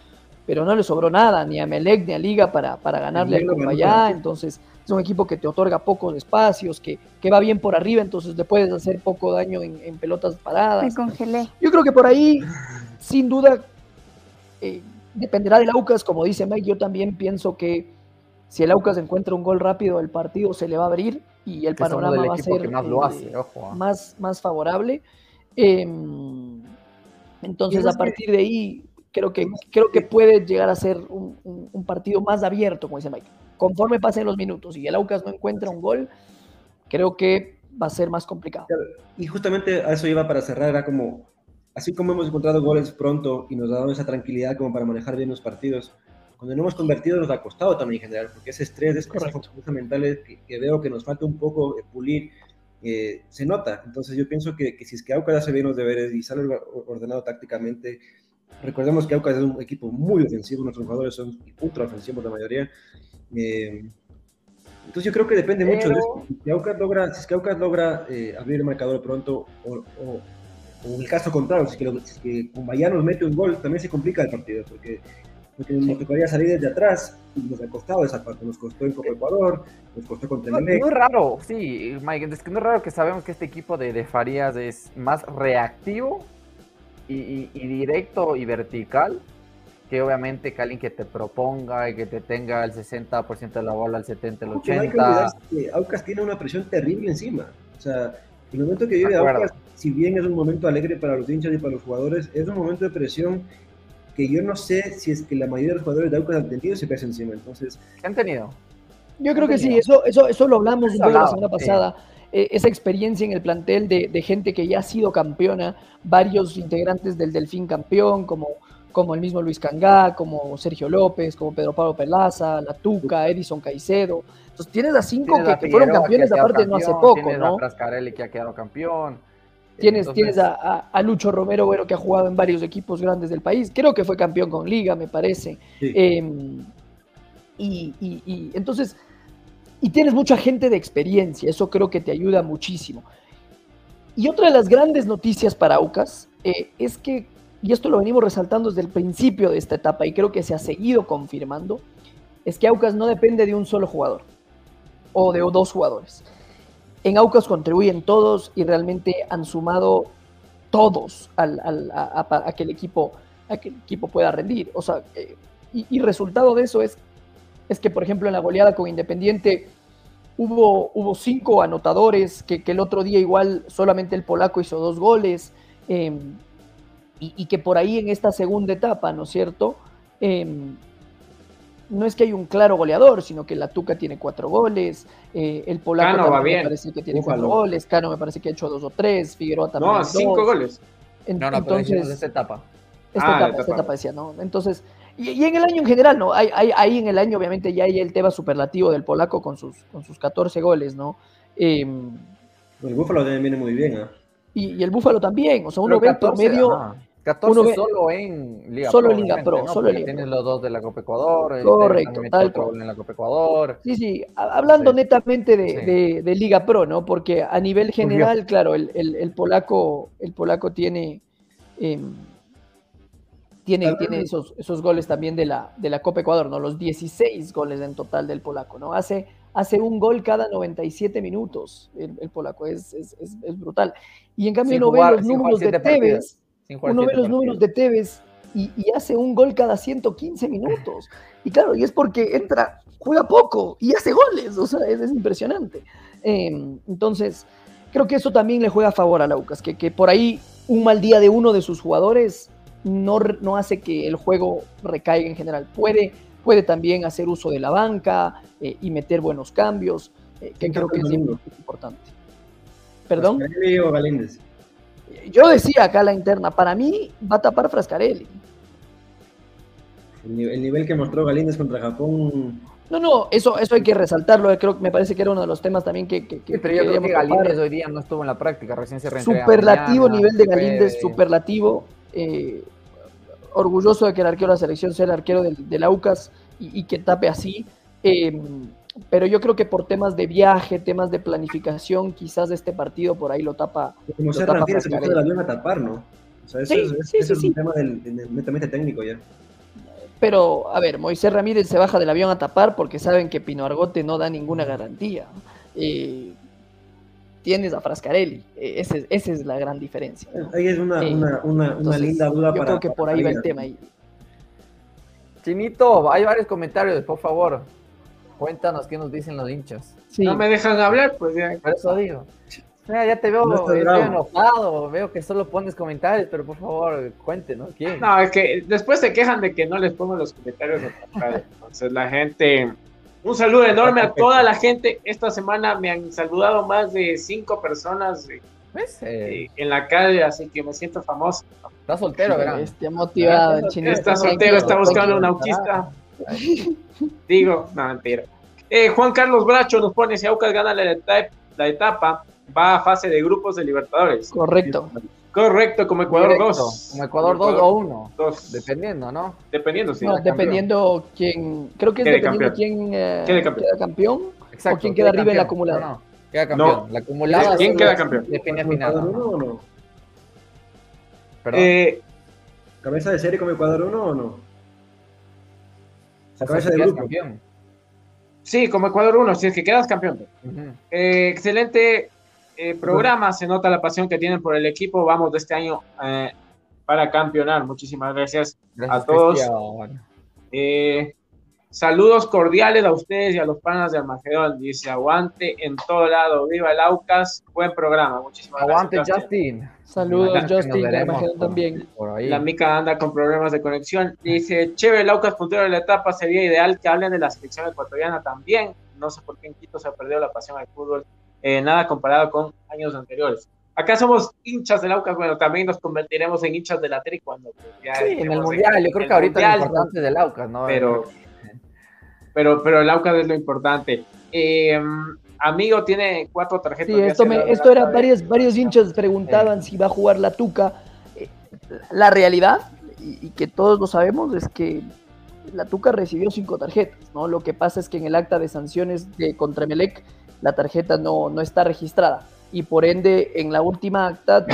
pero no le sobró nada, ni a Melec ni a Liga para, para ganarle al Cumbayá, entonces es un equipo que te otorga pocos espacios, que, que, va bien por arriba, entonces le puedes hacer poco daño en, pelotas paradas. Me congelé. Yo creo que por ahí, sin duda, eh, dependerá del Aucas, como dice Mike, yo también pienso que si el Aucas encuentra un gol rápido, el partido se le va a abrir y el panorama va a ser más, lo hace, eh, ah. más, más favorable. Em, entonces, a partir de ahí, creo que, creo que puede llegar a ser un, un, partido más abierto, como dice Mike. Conforme pasen los minutos y el Aucas no encuentra un gol, creo que va a ser más complicado. Y justamente a eso iba para cerrar, era como, así como hemos encontrado goles pronto y nos ha dado esa tranquilidad como para manejar bien los partidos, cuando no hemos convertido nos ha costado también en general, porque ese estrés, esa fortaleza mental que, que, veo que nos falta un poco pulir, eh, se nota. Entonces yo pienso que, que si es que Aucas hace bien los deberes y sale ordenado tácticamente, Recordemos que Aucas es un equipo muy ofensivo, nuestros jugadores son ultra ofensivos la mayoría. Eh, entonces yo creo que depende mucho de eso. Si Aucas logra, si es que Aucas logra eh, abrir el marcador pronto, o, o, en el caso contrario, si que, con que nos mete un gol, también se complica el partido, porque, porque nos tocaría salir desde atrás y nos ha costado esa parte. Nos costó en Copa Ecuador, nos costó contra el Muy raro, sí, Mike, es que no es raro que sabemos que este equipo de, de Farías es más reactivo y, directo y vertical que obviamente que alguien que te proponga y que te tenga el 60% de la bola, el 70, el 80. Que Aucas tiene una presión terrible encima. O sea, el momento que vive Aucas, si bien es un momento alegre para los hinchas y para los jugadores, es un momento de presión que yo no sé si es que la mayoría de los jugadores de Aucas han tenido ese peso encima. Entonces, ¿qué han tenido? Yo creo que sí, eso, eso, eso lo hablamos la semana pasada. Eh, esa experiencia en el plantel de, gente que ya ha sido campeona, varios integrantes del Delfín campeón, como, como el mismo Luis Cangá, como Sergio López, como Pedro Pablo Pelaza, La Tuca, Edison Caicedo. Entonces tienes a cinco que, fueron campeones aparte no hace poco, tienes ¿no? A que ha quedado campeón. Tienes, tienes a, Lucho Romero, bueno, que ha jugado en varios equipos grandes del país. Creo que fue campeón con Liga, me parece. Em, y, y entonces y tienes mucha gente de experiencia, eso creo que te ayuda muchísimo. Y otra de las grandes noticias para Aucas eh, es que, y esto lo venimos resaltando desde el principio de esta etapa y creo que se ha seguido confirmando, es que Aucas no depende de un solo jugador o de dos jugadores. En Aucas contribuyen todos y realmente han sumado todos a, que el equipo, a que el equipo pueda rendir. O sea, eh, y, resultado de eso es es que, por ejemplo, en la goleada con Independiente hubo, hubo cinco anotadores, que, el otro día igual solamente el polaco hizo dos goles, em, y, que por ahí en esta segunda etapa, ¿no es cierto? Em, no es que hay un claro goleador, sino que la Tuca tiene cuatro goles, eh, el polaco me parece que tiene cuatro goles, Cano me parece que ha hecho dos o tres, Figueroa también. No, cinco goles. no, no, entonces, esta etapa. Esta ah, etapa, esta etapa decía, ¿no? Entonces, y, en el año en general, ¿no? Hay, ahí en el año, obviamente, ya hay el tema superlativo del polaco con sus, con sus 14 goles, ¿no? Em, el Búfalo también viene muy bien, ¿ah? Y, el Búfalo también, o sea, uno ve el promedio. 14 solo en Liga solo Pro. En Liga Pro solo en Liga Tienes los dos de la Copa Ecuador. Correcto, tal cual. En la Copa Ecuador. Sí, sí, hablando netamente de, de, Liga Pro, ¿no? Porque a nivel general, claro, el, el, el, polaco, el polaco tiene. Eh, tiene, tiene esos, esos goles también de la, de la Copa Ecuador, ¿no? Los 16 goles en total del polaco, ¿no? Hace, hace un gol cada 97 minutos el, polaco, es, es, es, brutal. Y en cambio uno ve los números de Tevez, uno ve los números de Tevez y, y, hace un gol cada 115 minutos. Y claro, y es porque entra, juega poco y hace goles, o sea, es, impresionante. Em, entonces, creo que eso también le juega a favor a Laucas, que, que por ahí un mal día de uno de sus jugadores no, no hace que el juego recaiga en general. Puede, puede también hacer uso de la banca eh, y meter buenos cambios, eh, que creo que es importante. ¿Perdón? Yo decía acá la interna, para mí va a tapar Frascarelli. El nivel que mostró Galíndez contra Japón. No, no, eso, eso hay que resaltarlo. Creo que me parece que era uno de los temas también que. que, pero yo creo que Galíndez hoy día no estuvo en la práctica, recién se Superlativo nivel de Galíndez, superlativo. Eh, orgulloso de que el arquero de la selección sea el arquero del, del AUCAS y, que tape así. Em, pero yo creo que por temas de viaje, temas de planificación, quizás este partido por ahí lo tapa. Como se refiere, se el avión a tapar, ¿no? O sea, eso, es, un tema del, netamente técnico ya. Pero, a ver, Moisés Ramírez se baja del avión a tapar porque saben que Pino Argote no da ninguna garantía. Eh, tienes a Frascarelli. Eh, esa es, la gran diferencia. Ahí es una, linda duda yo creo que por ahí va el tema. Ahí. Chinito, hay varios comentarios, por favor. Cuéntanos qué nos dicen los hinchas. No me dejan hablar, pues ya. Por eso digo. ya te veo, enojado, veo que solo pones comentarios, pero por favor, cuéntenos quién. No, es que después se quejan de que no les pongo los comentarios. Entonces la gente, un saludo enorme a toda la gente. Esta semana me han saludado más de cinco personas pues, eh, en la calle, así que me siento famoso. Está soltero, ¿verdad? Está motivado, Está soltero, está buscando un autista. Digo, no, mentira. Eh, Juan Carlos Bracho nos pone, si Aucas gana la etapa, va a fase de grupos de Libertadores. Correcto. Correcto, como Ecuador 2. Como Ecuador 2 o 1. Dependiendo, ¿no? Dependiendo, sí. No, dependiendo quién. Creo que es dependiendo quién eh, queda campeón. Exacto, o quién queda, arriba en la acumulada. No, no, queda campeón. La acumulada. ¿Quién queda campeón? Define final. ¿Ecuador 1 o no? ¿Perdón? Eh, ¿Cabeza de serie como Ecuador 1 o no? cabeza de grupo. Campeón. Sí, como Ecuador 1, si es que quedas campeón. eh, excelente eh, programa, se nota la pasión que tienen por el equipo. Vamos de este año eh, para campeonar. Muchísimas gracias, a todos. Eh, saludos cordiales a ustedes y a los panas de Armagedón. Dice, aguante en todo lado. Viva el Aucas. Buen programa. Muchísimas aguante, Justin. Saludos, Justin, de Armagedón también. La Mica anda con problemas de conexión. Dice, chévere, el Aucas puntero de la etapa. Sería ideal que hablen de la selección ecuatoriana también. No sé por qué en Quito se ha perdido la pasión al fútbol eh, nada comparado con años anteriores. Acá somos hinchas del Aucas, bueno, también nos convertiremos en hinchas de la Tri cuando pues, sí, en el Mundial, yo creo que ahorita es lo importante del Aucas, ¿no? Pero, pero, pero el Aucas es lo importante. Eh, amigo tiene cuatro tarjetas. Sí, esto, esto era, varios, varios hinchas preguntaban si va a jugar la Tuca. Eh, la realidad, y, que todos lo sabemos, es que la Tuca recibió cinco tarjetas, ¿no? Lo que pasa es que en el acta de sanciones de contra Melec la tarjeta no, no está registrada y por ende en la última acta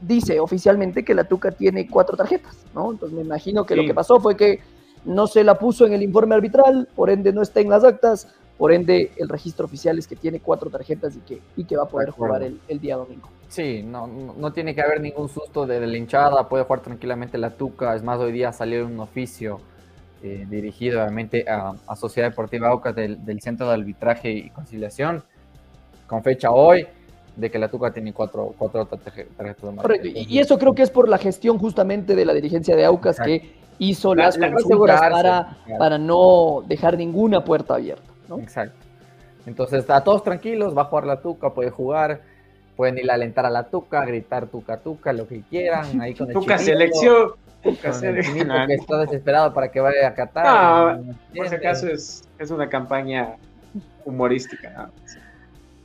dice oficialmente que la Tuca tiene cuatro tarjetas, ¿no? Entonces me imagino que lo que pasó fue que no se la puso en el informe arbitral, por ende no está en las actas, por ende el registro oficial es que tiene cuatro tarjetas y que, y que va a poder jugar el, el, día domingo. Sí, no, no, tiene que haber ningún susto de, la hinchada, puede jugar tranquilamente la Tuca, es más, hoy día salió un oficio eh, dirigido obviamente a, Sociedad Deportiva Aucas del, del, Centro de Arbitraje y Conciliación, con fecha hoy, de que la Tuca tiene cuatro, cuatro tarjetas Correcto, y eso creo que es por la gestión justamente de la dirigencia de Aucas que hizo las consultas para, para no dejar ninguna puerta abierta. Exacto. Entonces, a todos tranquilos, va a jugar la Tuca, puede jugar, pueden ir a alentar a la Tuca, gritar Tuca, Tuca, lo que quieran. Ahí con el Tuca selección que está desesperado para que vaya a Qatar. No, por si acaso es, es una campaña humorística.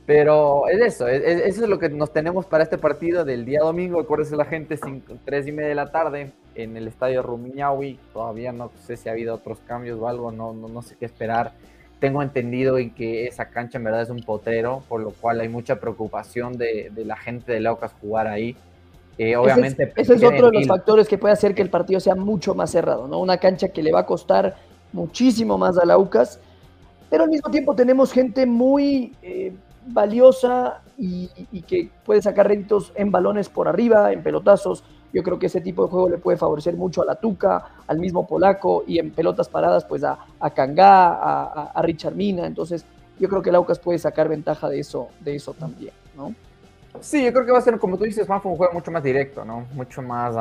Pero es eso, eso es lo que nos tenemos para este partido del día domingo. Acuérdense la gente, cinco, tres y media de la tarde en el estadio Rumiñahui. Todavía no sé si ha habido otros cambios o algo, no, no, no sé qué esperar. Tengo entendido en que esa cancha en verdad es un potrero, por lo cual hay mucha preocupación de, de la gente de Laucas jugar ahí. Eh, obviamente, ese es, otro de los factores que puede hacer que el partido sea mucho más cerrado, ¿no? Una cancha que le va a costar muchísimo más a Laucas, pero al mismo tiempo tenemos gente muy eh, valiosa y, que puede sacar réditos en balones por arriba, en pelotazos. Yo creo que ese tipo de juego le puede favorecer mucho a la Tuca, al mismo Polaco y en pelotas paradas, pues a, a Kangá, a, a, Richard Mina. Entonces, yo creo que el Aucas puede sacar ventaja de eso, de eso también, ¿no? Sí, yo creo que va a ser, como tú dices, más un juego mucho más directo, ¿no? Mucho más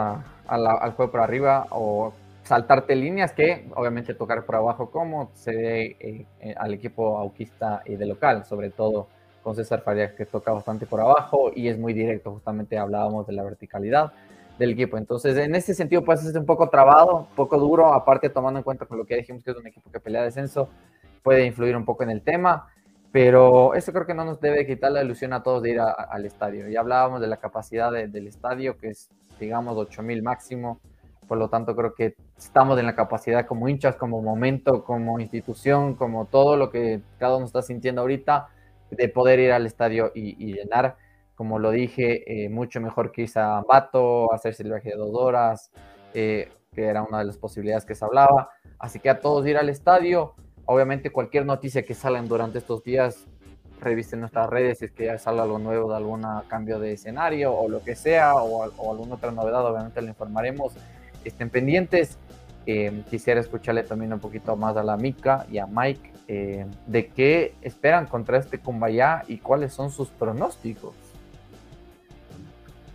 al juego por arriba o saltarte líneas que obviamente tocar por abajo como se ve eh, eh, al equipo auquista y de local, sobre todo con César Farías que toca bastante por abajo y es muy directo, justamente hablábamos de la verticalidad del equipo. Entonces, en ese sentido puede ser un poco trabado, un poco duro, aparte tomando en cuenta con lo que dijimos que es un equipo que pelea descenso, puede influir un poco en el tema. Pero eso creo que no nos debe quitar la ilusión a todos de ir al estadio. Ya hablábamos de la capacidad del estadio, que es, digamos, 8.000 máximo. Por lo tanto, creo que estamos en la capacidad como hinchas, como momento, como institución, como todo lo que cada uno está sintiendo ahorita, de poder ir al estadio y, llenar, como lo dije, eh, mucho mejor que irse a Ambato, hacerse el viaje de dos horas, eh, que era una de las posibilidades que se hablaba. Así que a todos ir al estadio. Obviamente cualquier noticia que salgan durante estos días, revisen nuestras redes si es que ya sale algo nuevo de algún cambio de escenario o lo que sea, o, alguna otra novedad, obviamente le informaremos. Estén pendientes. Eh, quisiera escucharle también un poquito más a la Mica y a Mike eh, de qué esperan contra este Kumbaya y cuáles son sus pronósticos.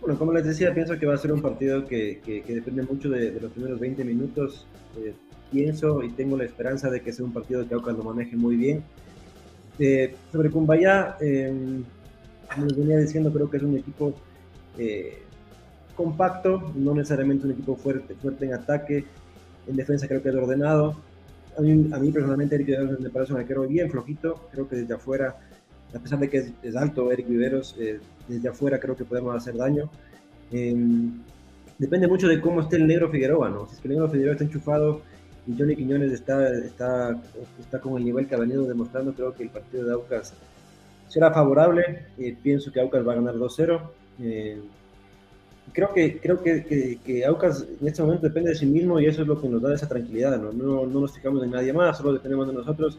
Bueno, como les decía, pienso que va a ser un partido que, depende mucho de, los primeros 20 minutos. Eh, pienso y tengo la esperanza de que sea un partido que Aucas lo maneje muy bien. Eh, sobre Kumbaya, em, como les venía diciendo, creo que es un equipo compacto, no necesariamente un equipo fuerte, fuerte en ataque. En defensa creo que es ordenado. A mí, a mí personalmente Eric Viveros me parece un arquero bien flojito. Creo que desde afuera, a pesar de que es, alto Eric Viveros, eh, desde afuera creo que podemos hacer daño. Em, depende mucho de cómo esté el negro Figueroa, ¿no? Si es que el negro Figueroa está enchufado y Johnny Quiñones está, está, está con el nivel que ha venido demostrando, creo que el partido de Aucas será favorable. Eh, pienso que Aucas va a ganar 2-0. Eh, creo que, creo que, que, Aucas en este momento depende de sí mismo y eso es lo que nos da esa tranquilidad. No, no, no nos fijamos en nadie más, solo dependemos de nosotros.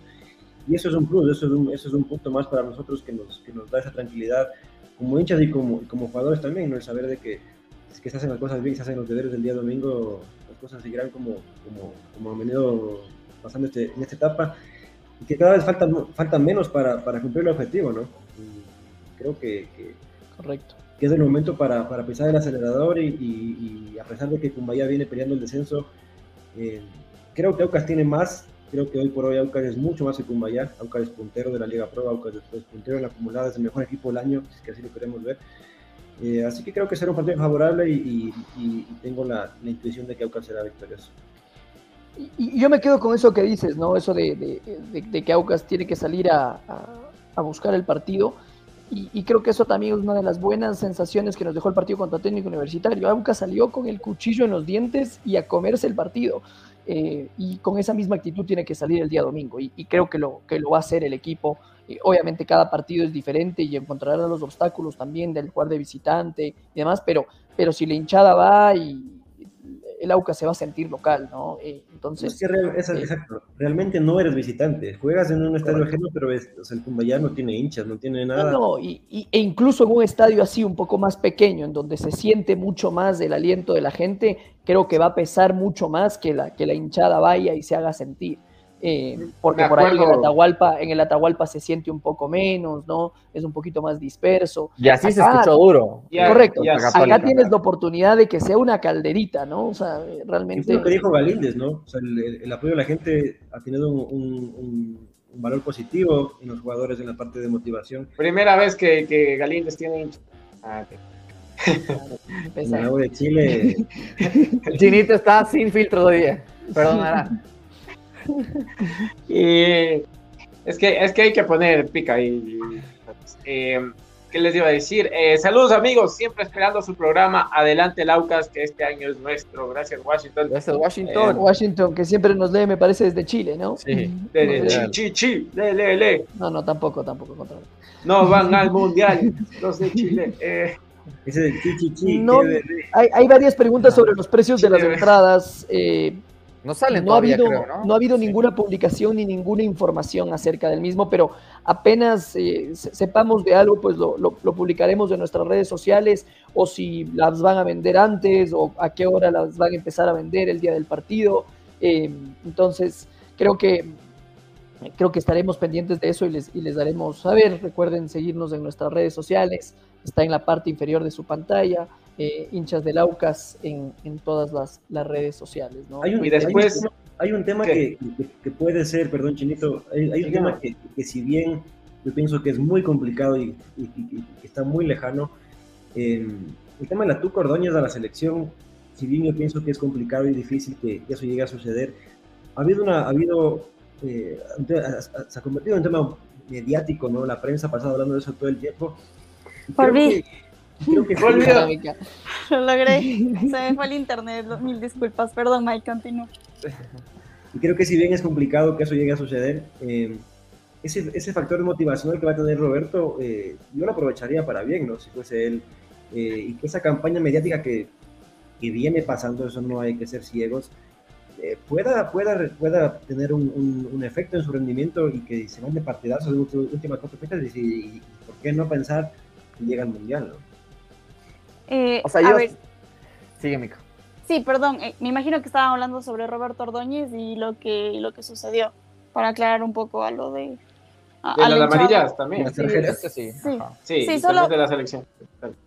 Y eso es un plus, eso es un, eso es un punto más para nosotros que nos, que nos da esa tranquilidad como hinchas y como, como jugadores también, ¿no? el saber de que, que se hacen las cosas bien, se hacen los deberes del día domingo, las cosas seguirán como, como, como han venido pasando este, en esta etapa y que cada vez faltan, faltan menos para, para cumplir el objetivo, ¿no? creo que, Correcto. Que es el momento para, para pisar el acelerador y, y, a pesar de que Cumbaya viene peleando el descenso, eh, creo que Aucas tiene más Creo que hoy por hoy Aucas es mucho más que Cumbayá. Aucas es puntero de la Liga Pro, Aucas es puntero en la acumulada, es el mejor equipo del año, si es que así lo queremos ver. Eh, así que creo que será un partido favorable y, tengo la, intuición de que Aucas será victorioso. Y, yo me quedo con eso que dices, ¿no? Eso de, que Aucas tiene que salir a, buscar el partido. Y, creo que eso también es una de las buenas sensaciones que nos dejó el partido contra Técnico Universitario. Aucas salió con el cuchillo en los dientes y a comerse el partido. Eh, y con esa misma actitud tiene que salir el día domingo y, creo que lo, que lo va a hacer el equipo. Eh, obviamente cada partido es diferente y encontrará los obstáculos también del jugar de visitante y demás, pero, pero si la hinchada va y el AUCA se va a sentir local, ¿no? Eh, entonces... exacto, realmente no eres visitante, juegas en un estadio ajeno, pero es, o sea, el Cumbayá no tiene hinchas, no tiene nada. No, y, e incluso en un estadio así un poco más pequeño, en donde se siente mucho más el aliento de la gente, creo que va a pesar mucho más que la, que la hinchada vaya y se haga sentir. Eh, porque por ahí en el, Atahualpa, en el Atahualpa se siente un poco menos, ¿no? Es un poquito más disperso. Y así se escuchó duro. correcto. acá tienes la oportunidad de que sea una calderita, ¿no? O sea, realmente. Es lo que dijo Galíndez, ¿no? O sea, el, apoyo de la gente ha tenido un, valor positivo en los jugadores en la parte de motivación. Primera vez que, que Galíndez tiene ah, de Chile. Chinito está sin filtro todavía. Perdonará. y es que, es que hay que poner pica ahí. Eh, ¿Qué les iba a decir? Eh, saludos amigos, siempre esperando su programa. Adelante Laucas, que este año es nuestro. Gracias Washington. Gracias Washington. Eh, Washington, que siempre nos lee, me parece, desde Chile, ¿no? Sí. Desde chi, chi, le, le, le. No, no, tampoco, tampoco. No van al mundial los de Chile. Ese chi, chi, chi, no, hay, hay, varias preguntas sobre los precios de las entradas. Eh, no salen no ha habido, ¿no? ha habido ninguna publicación ni ninguna información acerca del mismo, pero apenas eh, sepamos de algo, pues lo, publicaremos en nuestras redes sociales o si las van a vender antes o a qué hora las van a empezar a vender el día del partido. Eh, entonces, creo que creo que estaremos pendientes de eso y les, y les daremos saber. Recuerden seguirnos en nuestras redes sociales, está en la parte inferior de su pantalla. Eh, hinchas del Aucas en, en todas las, las, redes sociales. ¿no? Hay un, y después... Hay un, tema que, que, puede ser, perdón Chinito, hay, un tema que, que, si bien yo pienso que es muy complicado y, y está muy lejano, eh, el tema de la Tuca Ordóñez a la selección, si bien yo pienso que es complicado y difícil que eso llegue a suceder, ha habido una, ha habido, eh, se ha convertido en un tema mediático, ¿no? La prensa ha pasado hablando de eso todo el tiempo. Por mí. Creo que Volvió. Lo logré. Se me fue el internet. Mil disculpas. Perdón, Mike, continúo. Y creo que si bien es complicado que eso llegue a suceder, eh, ese, ese, factor motivacional que va a tener Roberto, eh, yo lo aprovecharía para bien, ¿no? Si fuese él. Eh, y que esa campaña mediática que que viene pasando, eso no hay que ser ciegos, eh, pueda, pueda, pueda tener un, un, efecto en su rendimiento y que se mande partidazos las últimas cuatro fechas y, por qué no pensar que llega al Mundial, ¿no? Eh, o sea, yo... Sigue, Mico. Sí, perdón, eh, me imagino que estaban hablando sobre Roberto Ordóñez y lo que, lo que sucedió, para aclarar un poco a lo de... A, de las amarillas también. Sí, sí, sí. sí, solo de la selección.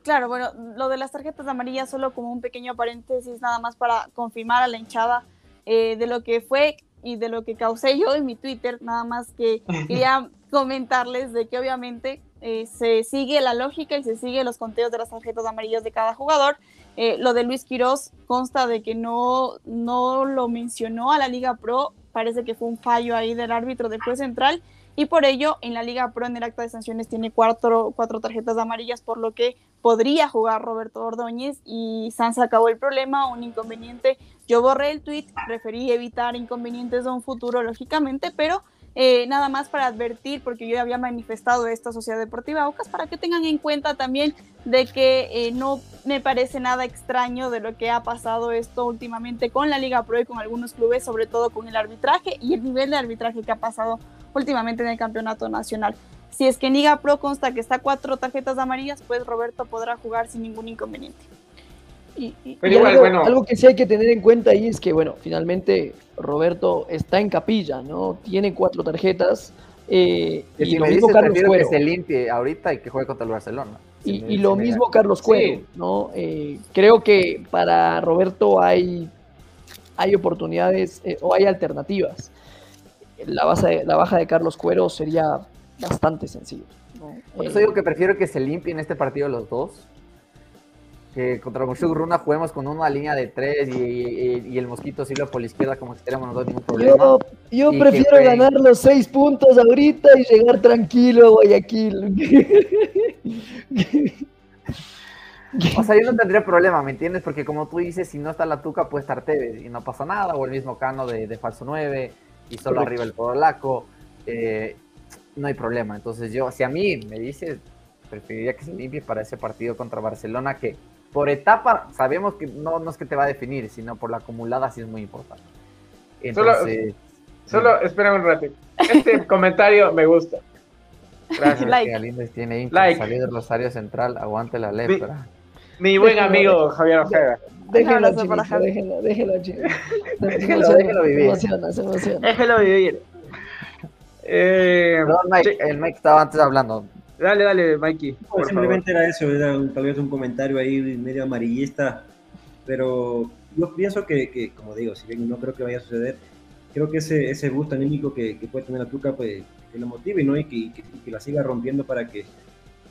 Claro, bueno, lo de las tarjetas amarillas solo como un pequeño paréntesis nada más para confirmar a la hinchada eh, de lo que fue y de lo que causé yo en mi Twitter, nada más que quería comentarles de que obviamente eh, se sigue la lógica y se sigue los conteos de las tarjetas amarillas de cada jugador. Eh, lo de Luis Quiroz consta de que no, no lo mencionó a la Liga Pro, parece que fue un fallo ahí del árbitro del juez central y por ello en la Liga Pro en el acta de sanciones tiene cuatro, cuatro tarjetas amarillas, por lo que podría jugar Roberto Ordóñez y Sanz acabó el problema, un inconveniente. Yo borré el tweet, preferí evitar inconvenientes de un futuro, lógicamente, pero eh, nada más para advertir, porque yo había manifestado esta Sociedad Deportiva Aucas, para que tengan en cuenta también de que eh, no me parece nada extraño de lo que ha pasado esto últimamente con la Liga Pro y con algunos clubes, sobre todo con el arbitraje y el nivel de arbitraje que ha pasado últimamente en el campeonato nacional. Si es que en Liga Pro consta que está cuatro tarjetas amarillas, pues Roberto podrá jugar sin ningún inconveniente. Y, algo, bueno. algo, que sí hay que tener en cuenta ahí es que, bueno, finalmente Roberto está en capilla, ¿no? Tiene cuatro tarjetas. Eh, y lo mismo Carlos Cuero. que se limpie ahorita y que juegue contra el Barcelona. y, lo mismo Carlos Cuero, ¿no? Eh, creo que para Roberto hay, hay oportunidades eh, o hay alternativas la, base, la baja de Carlos Cuero sería bastante sencillo. Por eso digo que prefiero que se limpien este partido los dos. Que contra Runa juguemos con una línea de tres y, el Mosquito Silva por la izquierda como extremo, no da ningún problema. Yo, yo prefiero ganar los seis puntos ahorita y llegar tranquilo a Guayaquil. O sea, yo no tendría problema, ¿me entiendes? Porque como tú dices, si no está la Tuca, puede estar Tevez y no pasa nada, o el mismo Cano de, de falso 9 y solo arriba el polaco, eh, no hay problema. Entonces yo, si a mí me dice, preferiría que se limpie para ese partido contra Barcelona, que por etapa sabemos que no, no es que te va a definir, sino por la acumulada sí es muy importante. Entonces, solo, solo espera un rato. Este comentario me gusta. Gracias. like. tiene like. salir del Rosario Central, aguante la lepra. Mi, buen amigo Javier Ojeda. Déjelo, déjelo, déjelo, déjelo, déjelo vivir. emociona, se emociona. Déjelo vivir. Eh, Mike, el Mike estaba antes hablando. Dale, dale, Mikey. simplemente era eso, era un, tal vez un comentario ahí medio amarillista, pero yo pienso que, que, como digo, si bien no creo que vaya a suceder, creo que ese, ese boost anímico que, que puede tener la Tuca, pues que lo motive ¿no? y que, que, la siga rompiendo para que,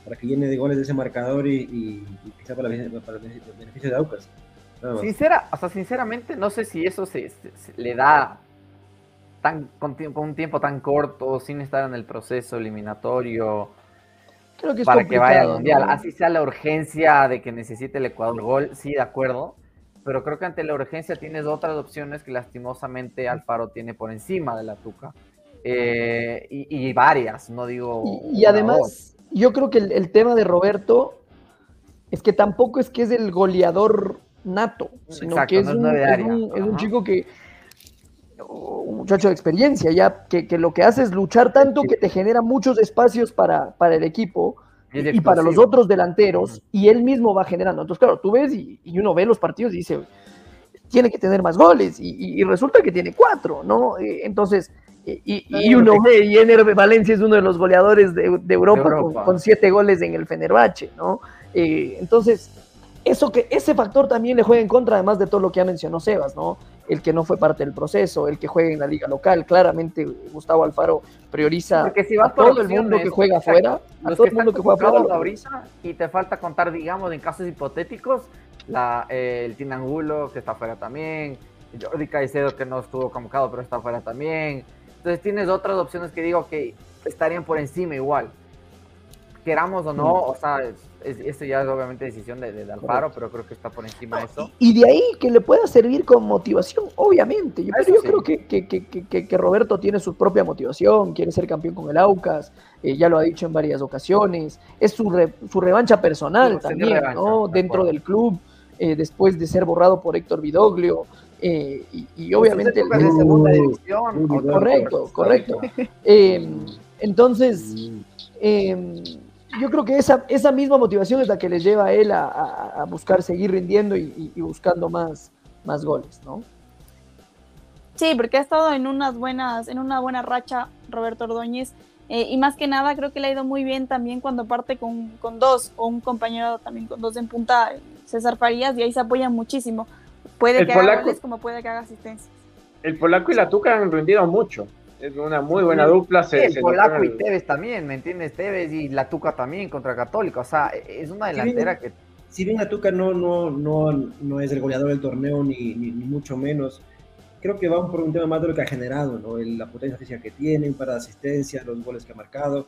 para que llene de goles de ese marcador y, y, quizá para, para el beneficio de Aucas. Sincera, o sea, sinceramente, no sé si eso se, le da tan con, un tiempo tan corto, sin estar en el proceso eliminatorio, Creo que para que vaya al mundial. Así sea la urgencia de que necesite el Ecuador gol, sí, de acuerdo. Pero creo que ante la urgencia tienes otras opciones que lastimosamente Alfaro tiene por encima de la Tuca. Eh, y, varias, no digo. Y, además, yo creo que el, el, tema de Roberto es que tampoco es que es el goleador nato, sino que es, un, chico que, un muchacho de experiencia, ya que, lo que hace es luchar tanto que te genera muchos espacios para, para el equipo y, para los otros delanteros, y él mismo va generando. Entonces, claro, tú ves y, uno ve los partidos y dice, tiene que tener más goles, y, resulta que tiene cuatro, ¿no? Eh, entonces, y, uno ve, y Ener Valencia es uno de los goleadores de, Europa, Con, siete goles en el Fenerbahce, ¿no? Eh, entonces, eso que, ese factor también le juega en contra, además de todo lo que ya mencionó Sebas, ¿no? El que no fue parte del proceso, el que juega en la liga local. Claramente, Gustavo Alfaro prioriza a todo el mundo que juega afuera, a todo el mundo que juega afuera. Y te falta contar, digamos, en casos hipotéticos, la, eh, el Tinangulo, que está afuera también, Jordi Caicedo, que no estuvo convocado, pero está afuera también. Entonces tienes otras opciones que digo que estarían por encima igual. Queramos o no, mm. o sea, esto ya es obviamente decisión de, de, Alfaro, pero creo que está por encima de eso. Y de ahí que le pueda servir como motivación, obviamente. Yo, pero yo creo que, que, que, que, Roberto tiene su propia motivación, quiere ser campeón con el Aucas, eh, ya lo ha dicho en varias ocasiones, es su, su revancha personal también, ¿no? Dentro del club. eh, después de ser borrado por Héctor Vidoglio. Eh, y, obviamente... de segunda división. correcto, correcto. Em, entonces, em, yo creo que esa, esa misma motivación es la que le lleva a él a, buscar seguir rindiendo y, buscando más, más goles, ¿no? Sí, porque ha estado en unas buenas, en una buena racha Roberto Ordóñez. Eh, y más que nada creo que le ha ido muy bien también cuando parte con, con, dos o un compañero también con dos en punta, César Farías, y ahí se apoya muchísimo. Puede que haga goles como puede que haga asistencias. El polaco y la Tuca han rendido mucho. Es una muy buena dupla. Se, el polaco y Tevez también, ¿me entiendes? Tevez y la Tuca también contra Católica. O sea, es una delantera que. Si bien la Tuca no, no, no, no es el goleador del torneo, ni, ni mucho menos creo que va por un tema más de lo que ha generado, ¿no? la potencia física que tienen para asistencia, los goles que ha marcado.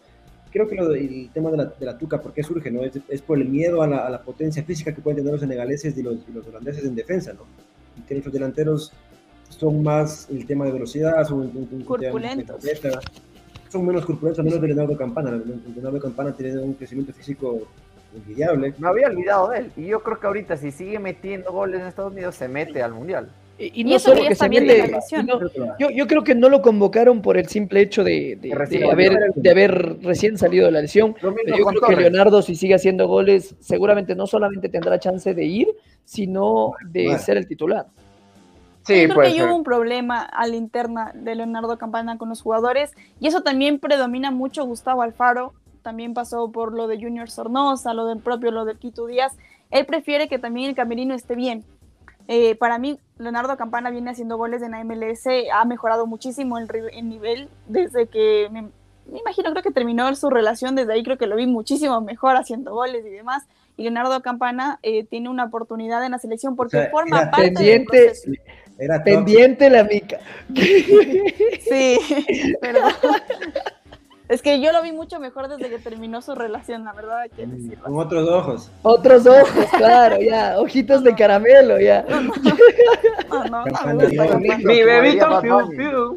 Creo que lo, el tema de la, de la Tuca, ¿por qué surge? ¿no? Es, por el miedo a la, a la, potencia física que pueden tener los senegaleses y los, los holandeses en defensa, ¿no? Y que nuestros delanteros son más el tema de velocidad, son corpulentos. son menos corpulentos, menos de Leonardo Campana. Leonardo Campana tiene un crecimiento físico envidiable. Me había olvidado de él. Y yo creo que ahorita, si sigue metiendo goles en Estados Unidos, se mete al Mundial. Y, no solo que se mete, yo, yo, creo que no lo convocaron por el simple hecho de, haber, de haber recién salido de la lesión. yo creo que Leonardo, si sigue haciendo goles, seguramente no solamente tendrá chance de ir, sino de ser el titular. Sí, yo creo que hubo un problema a la interna de Leonardo Campana con los jugadores y eso también predomina mucho Gustavo Alfaro, también pasó por lo de Junior Sornosa, lo del propio, lo de Quito Díaz. Él prefiere que también el camerino esté bien, eh, para mí, Leonardo Campana viene haciendo goles en la MLS, ha mejorado muchísimo el, nivel desde que, me, imagino, creo que terminó su relación, desde ahí creo que lo vi muchísimo mejor haciendo goles y demás. Y Leonardo Campana eh, tiene una oportunidad en la selección porque forma parte pendiente, Era pendiente la mica. sí, perdón. Es que yo lo vi mucho mejor desde que terminó su relación, la verdad hay que decirlo. Con otros ojos. Otros ojos, claro, ya. Ojitos de caramelo, ya. No, no, no, me gusta Mi bebito piu, piu.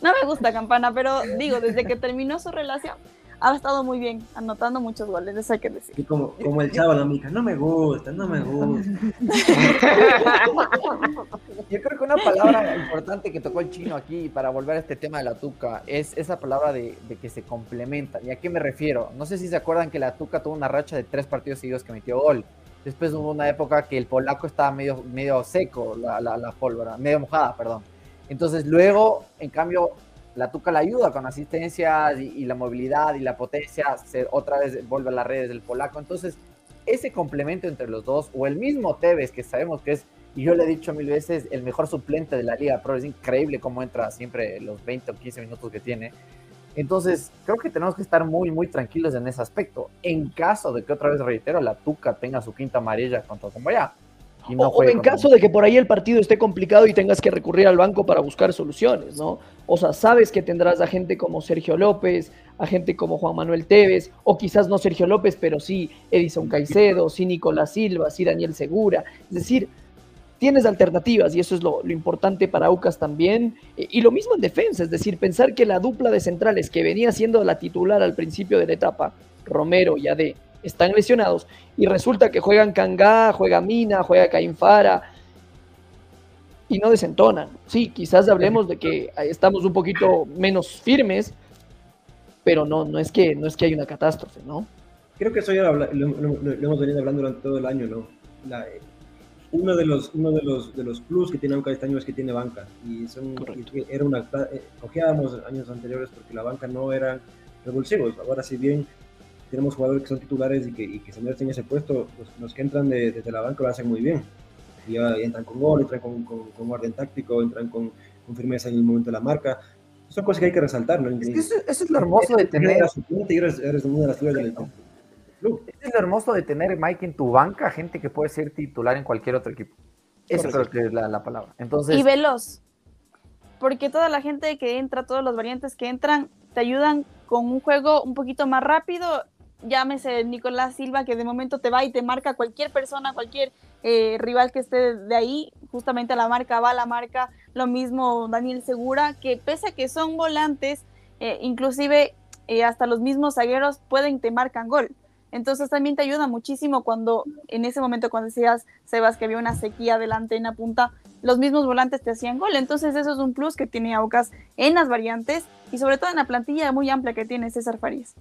No me gusta Campana, pero digo, desde que terminó su relación, ha estado muy bien, anotando muchos goles, eso hay que decir. Y como, como el chavo, la mica, no me gusta, no me gusta. Yo creo que una palabra importante que tocó el chino aquí para volver a este tema de la tuca es esa palabra de, que se complementa. ¿Y a qué me refiero? No sé si se acuerdan que la tuca tuvo una racha de tres partidos seguidos que metió gol. Después hubo una época que el polaco estaba medio, medio seco, la, la, la pólvora, medio mojada, perdón. Entonces luego, en cambio, la Tuca la ayuda con asistencias y, la movilidad y la potencia, se, otra vez vuelve a las redes del polaco. Entonces, ese complemento entre los dos, o el mismo Tevez, que sabemos que es, y yo le he dicho mil veces, el mejor suplente de la Liga Pro, es increíble cómo entra siempre los 20 o 15 minutos que tiene. Entonces, creo que tenemos que estar muy, muy tranquilos en ese aspecto. En caso de que otra vez, reitero, la Tuca tenga su quinta amarilla contra o, en caso de que por ahí el partido esté complicado y tengas que recurrir al banco para buscar soluciones, ¿no? O sea, sabes que tendrás a gente como Sergio López, a gente como Juan Manuel Tevez, o quizás no Sergio López, pero sí Edison Caicedo, sí Nicolás Silva, sí Daniel Segura. Es decir, tienes alternativas y eso es lo, importante para Aucas también. Y lo mismo en defensa, es decir, pensar que la dupla de centrales que venía siendo la titular al principio de la etapa, Romero y Ade, están lesionados y resulta que juegan Kangá, juega Mina, juega Cainfara y no desentonan. Sí, quizás hablemos de que estamos un poquito menos firmes, pero no, no, es, que, no es que hay una catástrofe, ¿no? Creo que eso ya lo, hemos venido hablando durante todo el año, ¿no? uno de los uno de los de los plus que tiene Aucas este año es que tiene banca y son era una eh, años anteriores porque la banca no era revulsivos ahora si bien tenemos jugadores que son titulares y que, y que se merecen ese puesto, pues, los que entran desde la banca lo hacen muy bien. Y, entran con gol, entran con, con, orden táctico, entran con, firmeza en el momento de la marca. Son cosas que hay que resaltar. ¿no? eso, es lo hermoso de tener. Eres, eres una de las figuras del club. Es lo hermoso de tener, Mike, en tu banca gente que puede ser titular en cualquier otro equipo. Eso creo que es la, la, palabra. Entonces, y veloz. Porque toda la gente que entra, todos los variantes que entran, te ayudan con un juego un poquito más rápido llámese Nicolás Silva, que de momento te va y te marca cualquier persona, cualquier eh, rival que esté de ahí, justamente a la marca va a la marca, lo mismo Daniel Segura, que pese a que son volantes, eh, inclusive eh, hasta los mismos zagueros pueden te marcan gol. Entonces también te ayuda muchísimo cuando en ese momento cuando decías, Sebas, que había una sequía delante en la punta, los mismos volantes te hacían gol. Entonces eso es un plus que tiene Aucas en las variantes y sobre todo en la plantilla muy amplia que tiene César Farías.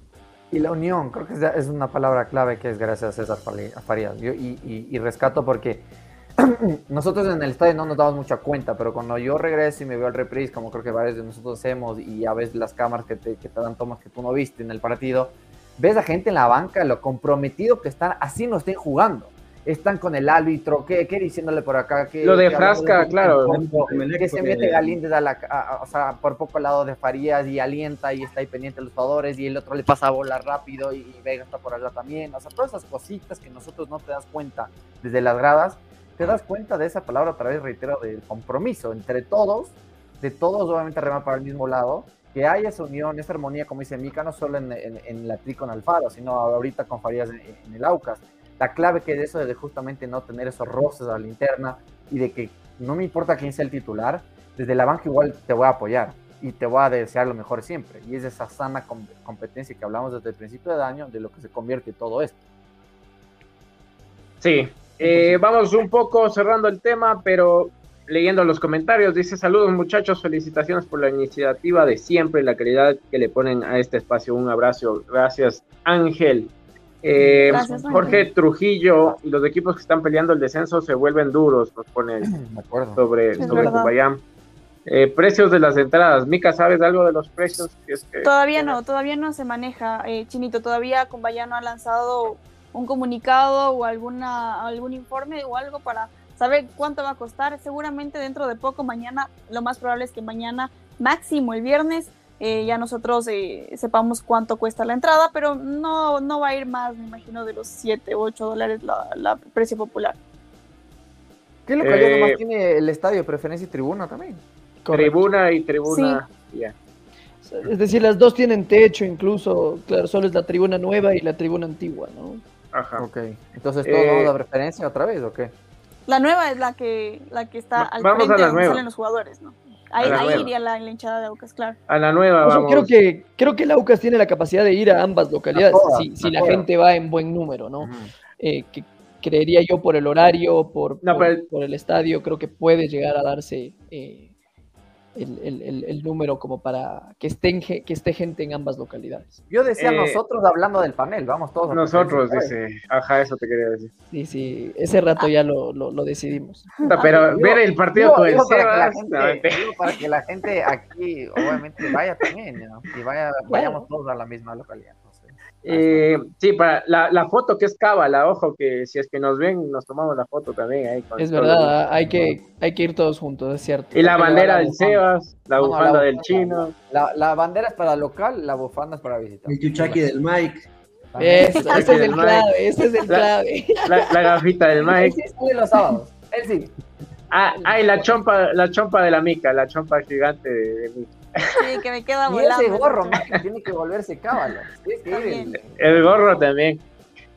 Y la unión, creo que es una palabra clave que es gracias a César Farías. Yo, y, rescato porque nosotros en el estadio no nos damos mucha cuenta, pero cuando yo regreso y me veo al reprise, como creo que varios de nosotros hacemos, y a veces las cámaras que te, que te dan tomas que tú no viste en el partido, ves a gente en la banca, lo comprometido que están, así no estén jugando. Están con el árbitro, ¿qué, qué diciéndole por acá? que lo de Frasca, claro. Que se mete Galíndez a la, o sea, por poco al lado de Farías y alienta y está ahí pendiente de los jugadores y el otro le pasa a bola rápido y, Vega está por allá también. O sea, todas esas cositas que nosotros no te das cuenta desde las gradas, te das cuenta de esa palabra otra vez, reitero, del compromiso entre todos, de todos obviamente remar para el mismo lado que haya esa unión, esa armonía, como dice Mica, no solo en, en, la tri con Alfaro, sino ahorita con Farías en, el Aucas. La clave que es eso de justamente no tener esos roces a la linterna y de que no me importa quién sea el titular, desde la banca igual te voy a apoyar y te voy a desear lo mejor siempre. Y es esa sana competencia que hablamos desde el principio del año de lo que se convierte todo esto. Sí, eh, vamos un poco cerrando el tema, pero leyendo los comentarios, dice saludos muchachos, felicitaciones por la iniciativa de siempre, la calidad que le ponen a este espacio. Un abrazo, gracias Ángel. Eh, Jorge Trujillo y los equipos que están peleando el descenso se vuelven duros, nos pone sobre, sobre eh, precios de las entradas. Mica, ¿sabes algo de los precios? todavía no, todavía no se maneja, eh, Chinito. Todavía no ha lanzado un comunicado o alguna, algún informe o algo para saber cuánto va a costar. Seguramente dentro de poco, mañana, lo más probable es que mañana, máximo el viernes, eh, ya nosotros eh, sepamos cuánto cuesta la entrada, pero no, no va a ir más, me imagino, de los 7 u 8 dólares la, precio popular. ¿Qué localidad eh, nomás tiene el estadio? ¿Preferencia y tribuna también? Tribuna y tribuna. Es decir, las dos tienen techo incluso, claro, solo es la tribuna nueva y la tribuna antigua, ¿no? Ajá. Ok, entonces todos vamos a preferencia otra vez, ¿o qué? La nueva es la que, la que está al vamos frente donde salen los jugadores, ¿no? Ahí, iría la, hinchada de Aucas, claro. A la nueva, vamos. Creo que, creo que el Aucas tiene la capacidad de ir a ambas localidades, si, la gente va en buen número, ¿no? Eh, que creería yo por el horario, por, por, el estadio, creo que puede llegar a darse eh, el, número como para que, estén, que esté gente en ambas localidades. Yo decía eh, nosotros hablando del panel, vamos todos. Nosotros, dice, ajá, eso te quería decir. Sí, sí, ese rato ya lo, lo, decidimos. Pero ver el partido con el para, para que la gente aquí, obviamente, vaya también, y vaya, vayamos todos a la misma localidad. Eh, sí, para la, la, foto que es cábala, ojo que si es que nos ven, nos tomamos la foto también ahí. es verdad, hay que, hay que ir todos juntos, es cierto. Y la bandera del Sebas, la bufanda del chino. La, la, bandera es para local, la bufanda es para visitar. El chuchaki del Mike. ese es el clave, ese es el clave. La, gafita del Mike. sí sale los sábados, él sí. Ah, ah, y la chompa, la chompa de la mica, la chompa gigante de, de mica. Sí, que me queda volando. Y ese gorro, que tiene que volverse cábalo. el, gorro también.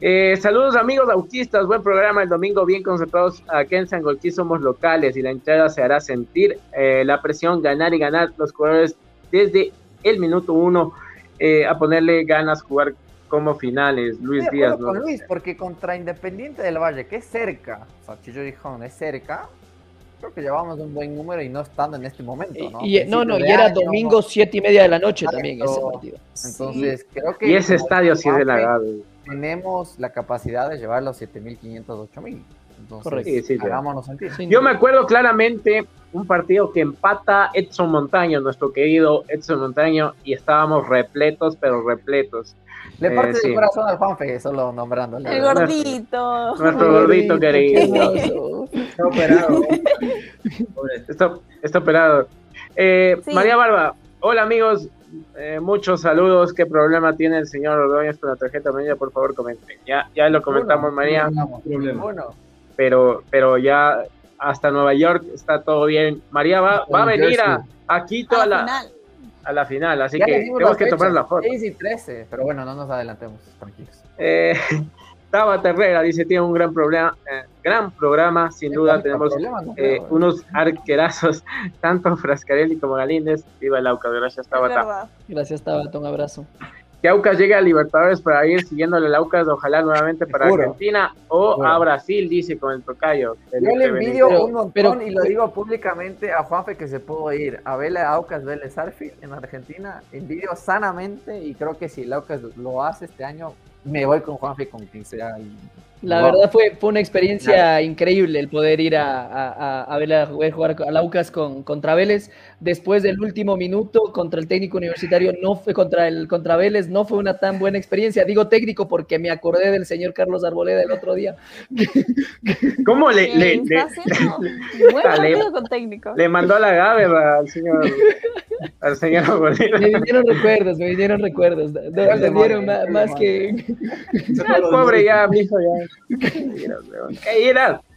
Eh, saludos amigos autistas, buen programa el domingo, bien concentrados aquí en Sangolquí somos locales y la entrada se hará sentir eh, la presión, ganar y ganar los jugadores desde el minuto uno eh, a ponerle ganas jugar como finales, Luis Díaz. ¿no? Luis, porque contra Independiente del Valle, que es cerca, o sea, Chillo es cerca, creo que llevamos un buen número y no estando en este momento, ¿no? Y, no, no, y era domingo siete y media de la noche también ese partido. Entonces, creo que... Y ese estadio sí es de la Tenemos la capacidad de llevar los 7.500, 8.000. Entonces, sí, sí, Yo me acuerdo claramente un partido que empata Edson Montaño, nuestro querido Edson Montaño, y estábamos repletos, pero repletos. Le parte eh, corazón al Juanfe, solo nombrándole. El gordito. Nuestro gordito querido. Está operado. está, operado. Eh, María Barba, hola amigos, eh, muchos saludos. ¿Qué problema tiene el señor Ordóñez con la tarjeta amarilla? Por favor, comenten. Ya, ya lo comentamos, María. Pero, pero ya hasta Nueva York está todo bien. María va, va a venir a, a Quito a la, a la final, así que tenemos que tomar la foto. 6 y 13, pero bueno, no nos adelantemos, tranquilos. Eh, Taba Terrera dice, tiene un gran problema, eh, gran programa, sin duda tenemos eh, unos arquerazos, tanto Frascarelli como Galíndez. Viva el Auca, gracias Tabata. Gracias Tabata, un abrazo. que Aucas llegue a Libertadores para ir siguiéndole el Aucas, ojalá nuevamente para Argentina o a Brasil, dice con el tocayo. Yo le envidio un montón y lo digo públicamente a Juanfe que se pudo ir a verle a Aucas Vélez Arfield en Argentina. Envidio sanamente y creo que si el Aucas lo hace este año, me voy con Juanfe con quien sea. La verdad fue, fue una experiencia increíble el poder ir a, a, ver a jugar a Laucas con, contra Vélez. Después del último minuto contra el técnico universitario, no fue contra el contra Vélez, no fue una tan buena experiencia. Digo técnico porque me acordé del señor Carlos Arboleda el otro día. ¿Cómo le, le, le, mandó a la Gabe al señor, al señor Arboleda? Me vinieron recuerdos, me vinieron recuerdos. Me vinieron más, que. Pobre ya, mijo, ya.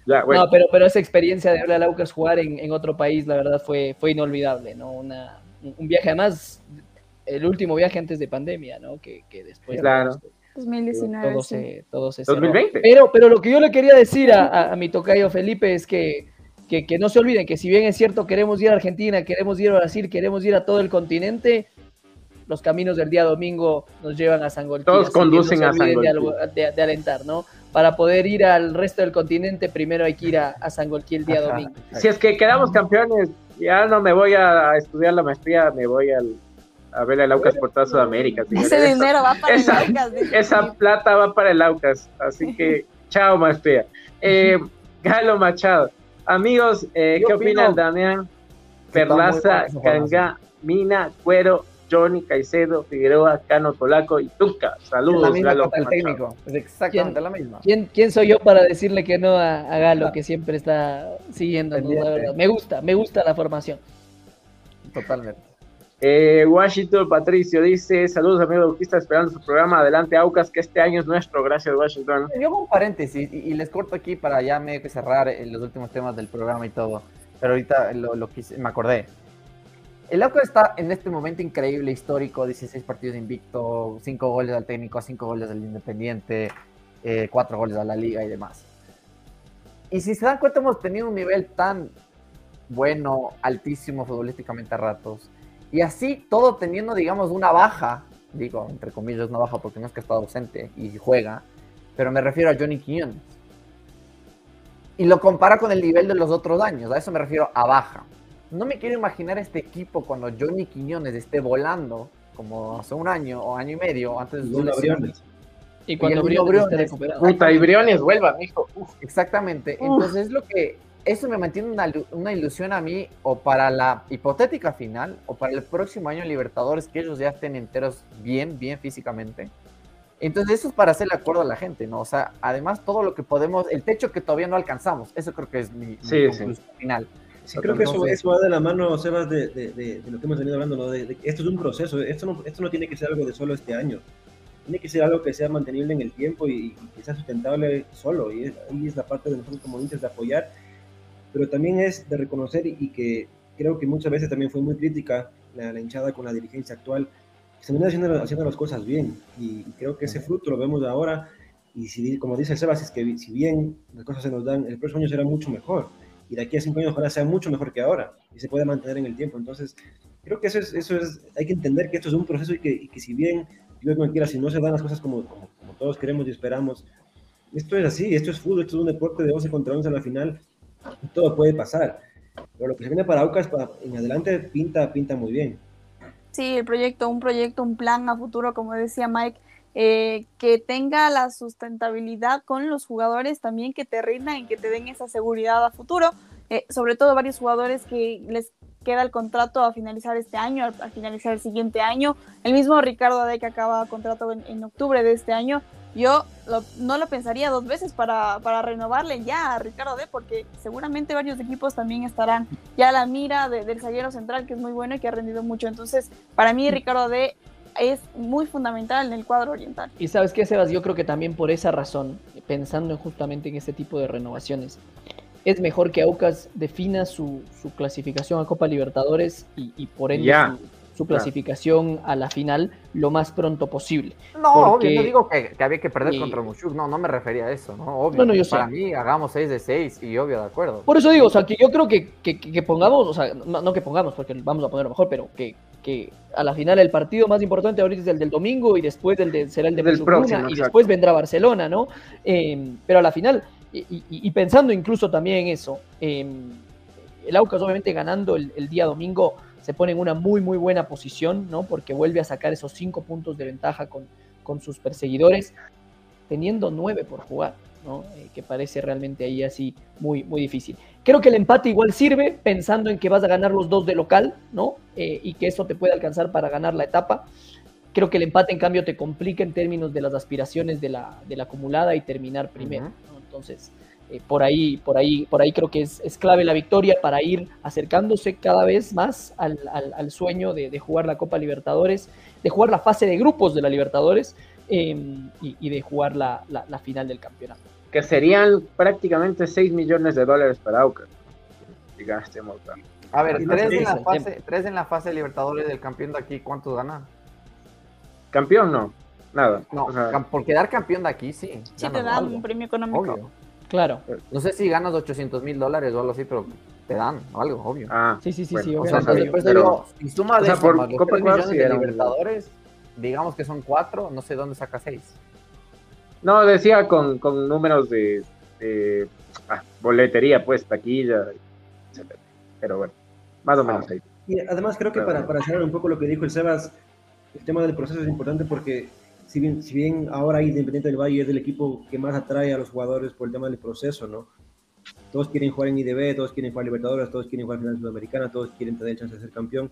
No, pero, pero esa experiencia de hablar a Laucas jugar en, otro país, la verdad, fue, fue inolvidable, ¿no? Una, un viaje, además, el último viaje antes de pandemia, ¿no? Que, después... Claro. 2019. Todo se, todo se 2020. Pero, pero lo que yo le quería decir a, mi tocayo Felipe es que, que, no se olviden que si bien es cierto queremos ir a Argentina, queremos ir a Brasil, queremos ir a todo el continente, los caminos del día domingo nos llevan a San Todos conducen a San de, de, alentar, ¿no? Para poder ir al resto del continente, primero hay que ir a, a San el día domingo. Si es que quedamos campeones, ya no me voy a estudiar la maestría, me voy al, a ver el Aucas por toda Sudamérica. Ese dinero va para el Aucas. Esa plata va para el Aucas, así que chao maestría. Eh, Galo Machado, amigos, eh, ¿qué opinan Damián? Perlaza, Canga, Mina, Cuero, Johnny, Caicedo, Figueroa, Cano, Polaco y Tuca. Saludos, es Galo. El técnico. Es exactamente la misma. ¿quién, ¿Quién, soy yo para decirle que no a, Galo, que siempre está siguiendo? Me gusta, me gusta la formación. Totalmente. Eh, Washington Patricio dice: Saludos, amigo Duquista, esperando su programa. Adelante, Aucas, que este año es nuestro. Gracias, Washington. Yo hago un paréntesis y, les corto aquí para ya medio que cerrar los últimos temas del programa y todo. Pero ahorita lo, lo quise, me acordé. El Aucas está en este momento increíble, histórico, 16 partidos invicto, 5 goles al técnico, 5 goles al Independiente, 4 eh, goles a la liga y demás. Y si se dan cuenta, hemos tenido un nivel tan bueno, altísimo futbolísticamente a ratos. Y así todo teniendo, digamos, una baja, digo, entre comillas, una baja porque no es que está ausente y juega, pero me refiero a Johnny Quiñones. Y lo compara con el nivel de los otros años, a eso me refiero a baja no me quiero imaginar este equipo cuando Johnny Quiñones esté volando, como hace un año o año y medio antes de su lesión. Y cuando Briones, puta, y Briones vuelva, mijo. Exactamente. Entonces es lo que eso me mantiene una, una, ilusión a mí o para la hipotética final o para el próximo año Libertadores que ellos ya estén enteros bien, bien físicamente. Entonces eso es para hacer el acuerdo a la gente, ¿no? O sea, además todo lo que podemos, el techo que todavía no alcanzamos, eso creo que es mi, conclusión final. Sí, creo que eso, eso, va de la mano, Sebas, de, de, de, lo que hemos venido hablando, ¿no? De, esto es un proceso, esto no, esto no tiene que ser algo de solo este año, tiene que ser algo que sea mantenible en el tiempo y, que sea sustentable solo, y ahí es la parte de nosotros como dices de apoyar, pero también es de reconocer y, que creo que muchas veces también fue muy crítica la, la hinchada con la dirigencia actual, se viene haciendo, haciendo las cosas bien, y, creo que ese fruto lo vemos ahora, y si, como dice Sebas, es que si bien las cosas se nos dan, el próximo año será mucho mejor y de aquí a cinco años ojalá sea mucho mejor que ahora y se puede mantener en el tiempo. Entonces, creo que eso es, eso es hay que entender que esto es un proceso y que, y que si bien, yo como quiera, si no se dan las cosas como, como, todos queremos y esperamos, esto es así, esto es fútbol, esto es un deporte de 11 contra 11 a la final, todo puede pasar. Pero lo que se viene para Aucas para, en adelante pinta, pinta muy bien. Sí, el proyecto, un proyecto, un plan a futuro, como decía Mike, eh, que tenga la sustentabilidad con los jugadores también que te rindan y que te den esa seguridad a futuro. Eh, sobre todo varios jugadores que les queda el contrato a finalizar este año, a, finalizar el siguiente año. El mismo Ricardo Ade que acaba contrato en, octubre de este año. Yo no lo pensaría dos veces para, para, renovarle ya a Ricardo Ade porque seguramente varios equipos también estarán ya a la mira del zaguero central que es muy bueno y que ha rendido mucho. Entonces, para mí Ricardo Ade es muy fundamental en el cuadro oriental. Y sabes qué, Sebas, yo creo que también por esa razón, pensando justamente en este tipo de renovaciones, es mejor que Aucas defina su, clasificación a Copa Libertadores y, por ende su, clasificación a la final lo más pronto posible. No, obvio, no digo que, había que perder contra Mushuk, no, no me refería a eso, ¿no? Obvio, no, yo para mí hagamos 6 de 6 y obvio, de acuerdo. Por eso digo, o sea, que yo creo que, que, pongamos, o sea, no, que pongamos porque vamos a ponerlo mejor, pero que que a la final el partido más importante ahorita es el del domingo y después el será el de del próximo, y después vendrá Barcelona, ¿no? Em, pero a la final, y, pensando incluso también en eso, em, el Aucas obviamente ganando el, día domingo se pone en una muy muy buena posición, ¿no? Porque vuelve a sacar esos cinco puntos de ventaja con, con sus perseguidores, teniendo nueve por jugar. Eh, que parece realmente ahí así muy, muy difícil. Creo que el empate igual sirve pensando en que vas a ganar los dos de local, ¿no? Eh, y que eso te puede alcanzar para ganar la etapa. Creo que el empate, en cambio, te complica en términos de las aspiraciones de la, de la acumulada y terminar primero. Entonces, eh, por, ahí, por, ahí, por ahí creo que es, es, clave la victoria para ir acercándose cada vez más al, al, sueño de, de, jugar la Copa Libertadores, de jugar la fase de grupos de la Libertadores em, y, y, de jugar la, la, la final del campeonato que serían prácticamente 6 millones de dólares para Aucas. A ver, tres en, la fase, tres en la fase de Libertadores del campeón de aquí, ¿cuántos ganan? Campeón no, nada. No, por quedar campeón de aquí, sí. Sí, te dan un premio económico. Obvio. Claro. No sé si ganas 800 mil dólares o algo así, pero te dan algo, obvio. Ah, sí, sí, sí, sí. O sea, después pero, si suma de por Copa millones de Libertadores, digamos que son cuatro, no sé dónde saca seis. No, decía con, con números de, ah, boletería, pues, taquilla, etc. Pero bueno, más o menos ahí. Y además creo que para, para cerrar un poco lo que dijo el Sebas, el tema del proceso es importante porque si bien, si bien ahora Independiente del Valle es el equipo que más atrae a los jugadores por el tema del proceso, ¿no? Todos quieren jugar en IDB, todos quieren jugar Libertadores, todos quieren jugar Final Sudamericana, todos quieren tener chance de ser campeón.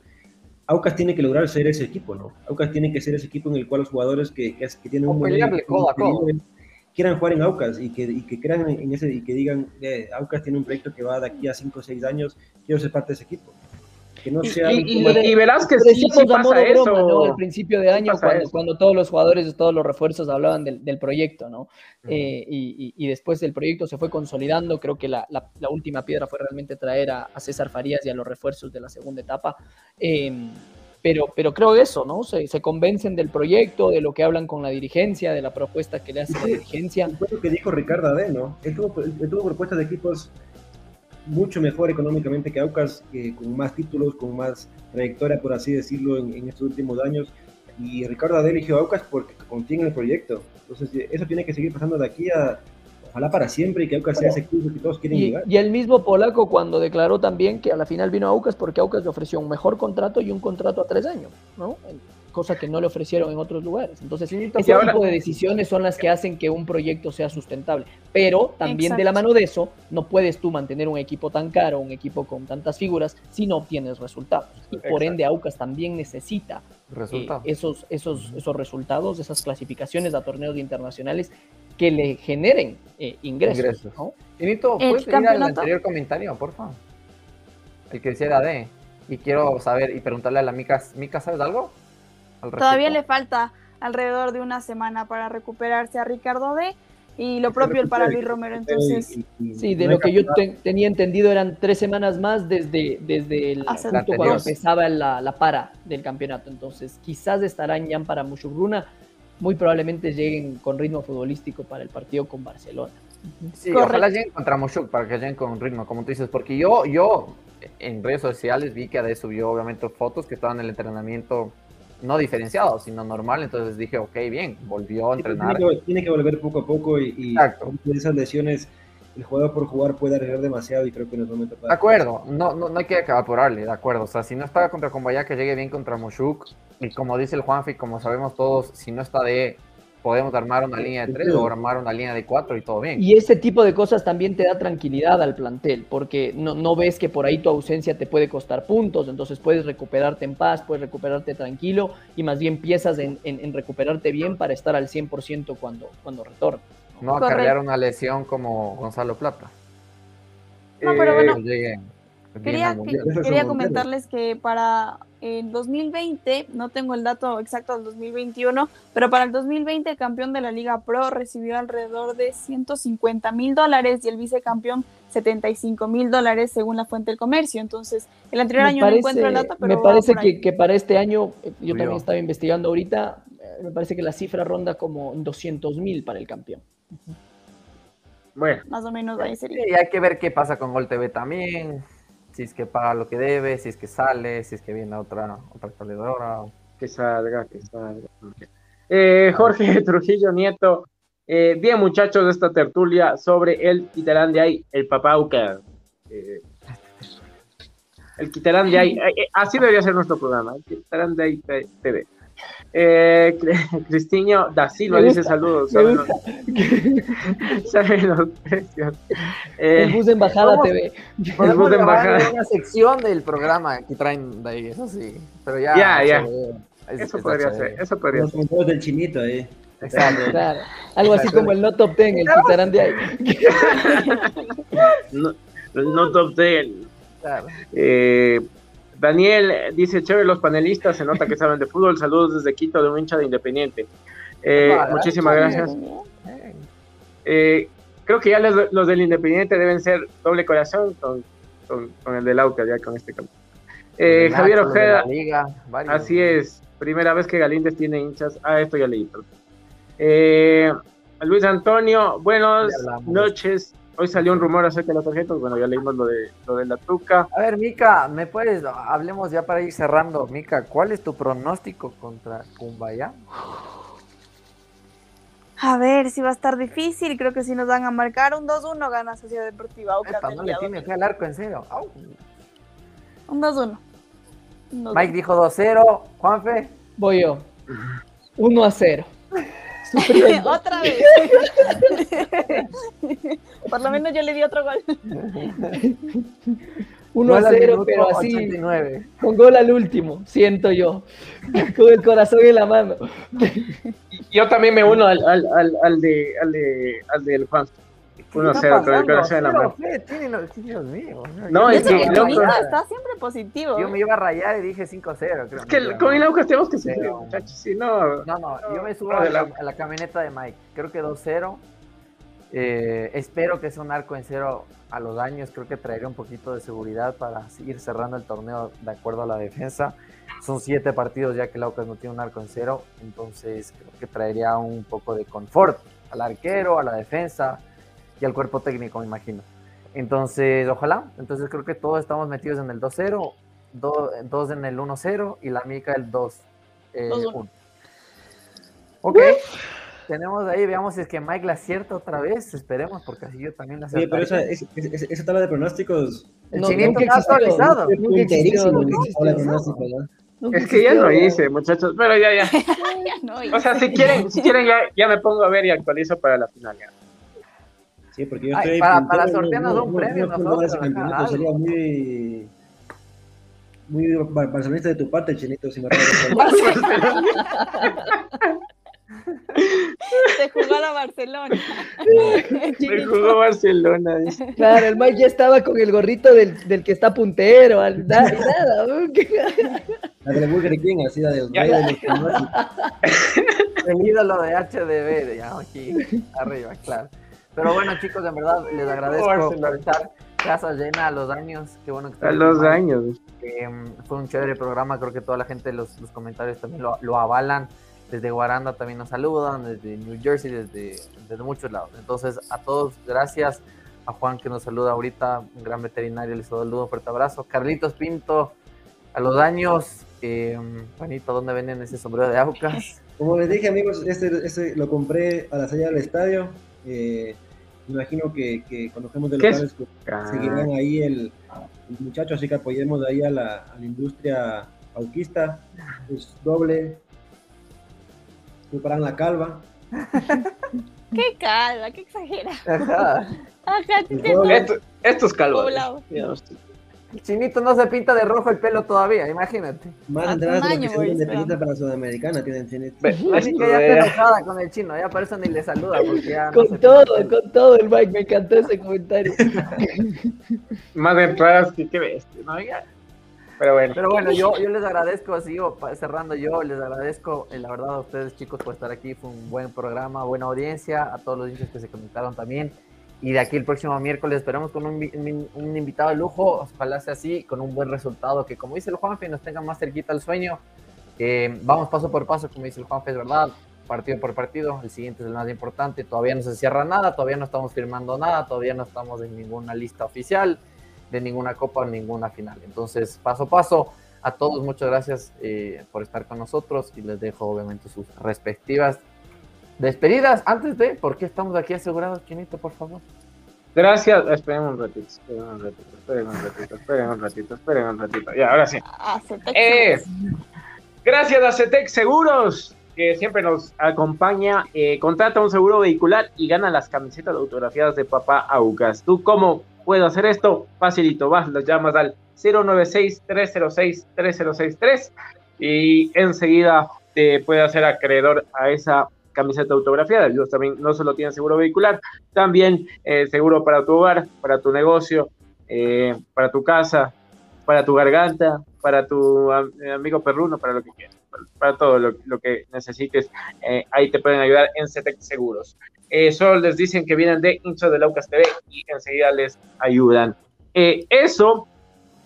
Aucas tiene que lograr ser ese equipo, ¿no? Aucas tiene que ser ese equipo en el cual los jugadores que, que, tienen un buen quieran jugar en Aucas y que, y que crean en ese y que digan, eh, Aucas tiene un proyecto que va de aquí a 5 o 6 años, quiero ser parte de ese equipo. Que no sea y, y, verás que sí, sí pasa eso. ¿no? Al principio de año, cuando, cuando, todos los jugadores, todos los refuerzos hablaban del, del proyecto, ¿no? eh, y, y, después el proyecto se fue consolidando. Creo que la, la, la última piedra fue realmente traer a, a, César Farías y a los refuerzos de la segunda etapa. Eh, pero, pero creo eso, ¿no? Se, se, convencen del proyecto, de lo que hablan con la dirigencia, de la propuesta que le hace la dirigencia. Fue lo que dijo Ricardo Ade, ¿no? Él tuvo, él tuvo propuestas de equipos mucho mejor económicamente que Aucas, con más títulos, con más trayectoria, por así decirlo, en, en estos últimos años. Y Ricardo Ade eligió Aucas porque confía en el proyecto. Entonces, eso tiene que seguir pasando de aquí a, ojalá para siempre y que Aucas sea ese club que todos quieren llegar. Y el mismo polaco cuando declaró también que a la final vino a Aucas porque Aucas le ofreció un mejor contrato y un contrato a tres años, ¿no? Cosa que no le ofrecieron en otros lugares. Entonces, ese tipo de decisiones son las que hacen que un proyecto sea sustentable. Pero también de la mano de eso, no puedes tú mantener un equipo tan caro, un equipo con tantas figuras, si no obtienes resultados. Y por ende, Aucas también necesita eh, esos, esos, esos resultados, esas clasificaciones a torneos internacionales que le generen eh, ingresos. ingresos. ¿no? ¿puedes ir al anterior comentario, por favor? El que decía de Y quiero saber y preguntarle a la Mica, ¿Mica sabes algo? Todavía le falta alrededor de una semana para recuperarse a Ricardo D. Y lo propio el para Luis Romero, entonces... Sí, de lo que yo tenía entendido eran tres semanas más desde, desde el punto cuando empezaba la, la, para del campeonato. Entonces, quizás estarán ya para Mushugruna muy probablemente lleguen con ritmo futbolístico para el partido con Barcelona. Sí, ojalá lleguen contra Moshuk para que lleguen con ritmo, como tú dices, porque yo, yo en redes sociales vi que Ade subió obviamente fotos que estaban en el entrenamiento no diferenciado, sino normal, entonces dije, ok, bien, volvió a entrenar. Tiene que, volver poco a poco y, y esas lesiones el jugador por jugar puede arriesgar demasiado y creo que no es momento para... De acuerdo, no, no, no hay que evaporarle, de acuerdo. O sea, si no está contra Combaya, que llegue bien contra Moshuk. Y como dice el Juanfi, como sabemos todos, si no está de podemos armar una línea de tres o armar una línea de cuatro y todo bien. Y ese tipo de cosas también te da tranquilidad al plantel, porque no, no, ves que por ahí tu ausencia te puede costar puntos, entonces puedes recuperarte en paz, puedes recuperarte tranquilo y más bien piensas en, en, recuperarte bien para estar al 100% cuando, cuando retornes. No acarrear una lesión como Gonzalo Plata. No, pero bueno. quería, quería comentarles que para el 2020, no tengo el dato exacto del 2021, pero para el 2020 el campeón de la Liga Pro recibió alrededor de 150 mil dólares y el vicecampeón 75 mil dólares según la fuente del comercio. Entonces, el anterior año no encuentro el dato, pero... Me parece que, que, para este año, eh, yo también estaba investigando ahorita, eh, me parece que la cifra ronda como 200 mil para el campeón. Bueno. Más o menos ahí sería. Y hay que ver qué pasa con Gol TV también. Si es que paga lo que debe, si es que sale, si es que viene otra, otra Que salga, que salga. Eh, Jorge Trujillo Nieto, eh, bien muchachos de esta tertulia sobre el quitarán de ahí, el papauca. Eh, el quitarán de ahí, así debería ser nuestro programa, el quitarán de ahí TV. Eh, Cristiño da Silva dice saludos. ¿Saben los, precios? el bus de embajada TV. El bus de embajada. una sección del programa que traen de ahí, eso sí. Pero ya. Ya, ya. eso, podría ser. Eso podría ser. Los del chinito ahí. Exacto. Claro. Algo así como el no top ten, el quitarán de ahí. no, el no top ten. Claro. Eh, Daniel dice, chévere los panelistas, se nota que saben de fútbol. Saludos desde Quito, de un hincha de Independiente. Eh, muchísimas gracias. Eh, creo que ya los, del Independiente deben ser doble corazón con, con, el del Aucas, ya con este campo. Eh, Javier Ojeda, así es, primera vez que Galíndez tiene hinchas. Ah, esto ya leí, Luis Antonio, buenas noches. Hoy salió un rumor acerca de las tarjetas, bueno, ya leímos lo de, lo de la Tuca. A ver, Mica, ¿me puedes, hablemos ya para ir cerrando, Mica, ¿cuál es tu pronóstico contra Cumbaya? A ver, si va a estar difícil, creo que si nos van a marcar un 2-1 gana Sociedad Deportiva. Epa, no le tiene fe al arco, en serio. Un 2-1. Mike dijo 2-0, Juanfe. Voy yo. 1-0. Otra vez. Por lo menos yo le di otro gol. 1 a 0, pero así. 89. Con gol al último, siento yo. Con el corazón en la mano. Yo también me uno al, al, al, al de, al, de, al del Juan. 1 a 0 con el corazón en la. Dios mío. No, es que está siempre positivo. Yo me iba a rayar y dije 5-0. Es que con el Aucas tenemos que sufrir, muchachos. Si no, no, no, yo me subo a la, a la camioneta de Mike. Creo que 2-0. Eh, espero que sea un arco en cero a los años. Creo que traería un poquito de seguridad para seguir cerrando el torneo de acuerdo a la defensa. Son siete partidos ya que el Aucas no tiene un arco en cero. Entonces creo que traería un poco de confort al arquero, a la defensa y al cuerpo técnico, me imagino. Entonces, ojalá. Entonces creo que todos estamos metidos en el 2-0, dos en el 1-0 y la mica el 2-1. Eh, ok tenemos ahí, veamos si es que Mike la acierta otra vez, esperemos, porque así yo también la acierto. Sí, pero esa, esa, esa, tabla de pronósticos. El no, chinito está actualizado. Es que ya lo hice, muchachos, pero ya, ya. o sea, si quieren, si quieren ya, ya me pongo a ver y actualizo para la final. Ya. Sí, porque yo estoy. para, para sortearnos un premio, nosotros. sería muy. Muy barcelonista de tu parte, chinito, si me Se jugó a la Barcelona. Se jugó a Barcelona. Claro, el Mike ya estaba con el gorrito del, del que está puntero. Al, nada, La de Burger King, así la del rey El ídolo de HDB, de ya aquí arriba, claro. Pero bueno, chicos, en verdad les agradezco por estar casa llena a los años. Qué bueno que A los años. Em, fue un chévere programa, creo que toda la gente, los, los comentarios también lo, lo avalan desde Guaranda también nos saludan, desde New Jersey, desde, desde muchos lados. Entonces, a todos, gracias. A Juan que nos saluda ahorita, un gran veterinario, les saludo, un fuerte abrazo. Carlitos Pinto, a los años. Eh, Juanito, ¿dónde venden ese sombrero de Aucas? Como les dije, amigos, este, este lo compré a la salida del estadio. Eh, imagino que, que cuando fuimos de locales pues, seguirán ahí el, el, muchacho, así que apoyemos ahí a la, a la industria auquista. Es doble, preparan la calva. ¿Qué calva? ¿Qué exagera? Ajá. esto, esto, es calva. Chinito no se pinta de rojo el pelo todavía, imagínate. Más entradas de la independiente para Sudamericana tienen chinito. Así que ya está enojada con el chino, ya por eso ni le saluda. Porque ya con todo, con todo el Mike, me encantó ese comentario. Más entradas que qué bestia, ¿no? Pero bueno. Pero bueno, yo, yo les agradezco, sigo cerrando yo, les agradezco, eh, la verdad, a ustedes chicos por estar aquí. Fue un buen programa, buena audiencia, a todos los hinchas que se conectaron también. Y de aquí el próximo miércoles esperamos con un, un, invitado de lujo, ojalá sea así, con un buen resultado, que como dice el Juanfe, nos tenga más cerquita el sueño. Eh, vamos paso por paso, como dice el Juanfe, es verdad, partido por partido, el siguiente es el más importante, todavía no se cierra nada, todavía no estamos firmando nada, todavía no estamos en ninguna lista oficial de ninguna copa ninguna final. Entonces, paso a paso, a todos muchas gracias eh, por estar con nosotros y les dejo obviamente sus respectivas despedidas. Antes de, ¿por qué estamos aquí asegurados, Chinito, por favor? Gracias, esperen un ratito, esperen un ratito, esperen un ratito, esperen un ratito, esperen un ratito. Ya, ahora sí. Eh, gracias a CETEC Seguros, que siempre nos acompaña. Eh, contrata un seguro vehicular y gana las camisetas autografiadas de papá Aucas. ¿Tú cómo puedes hacer esto? Facilito, vas, los llamas al 096-306-3063 y enseguida te puede hacer acreedor a esa camiseta autografiada. Ellos también no solo tienen seguro vehicular, también eh, seguro para tu hogar, para tu negocio, eh, para tu casa, para tu garganta, para tu amigo perruno, para lo que quieras, para, todo lo, que necesites. Eh, ahí te pueden ayudar en CETEC Seguros. solo les dicen que vienen de hinchas de Laucas TV y enseguida les ayudan. eso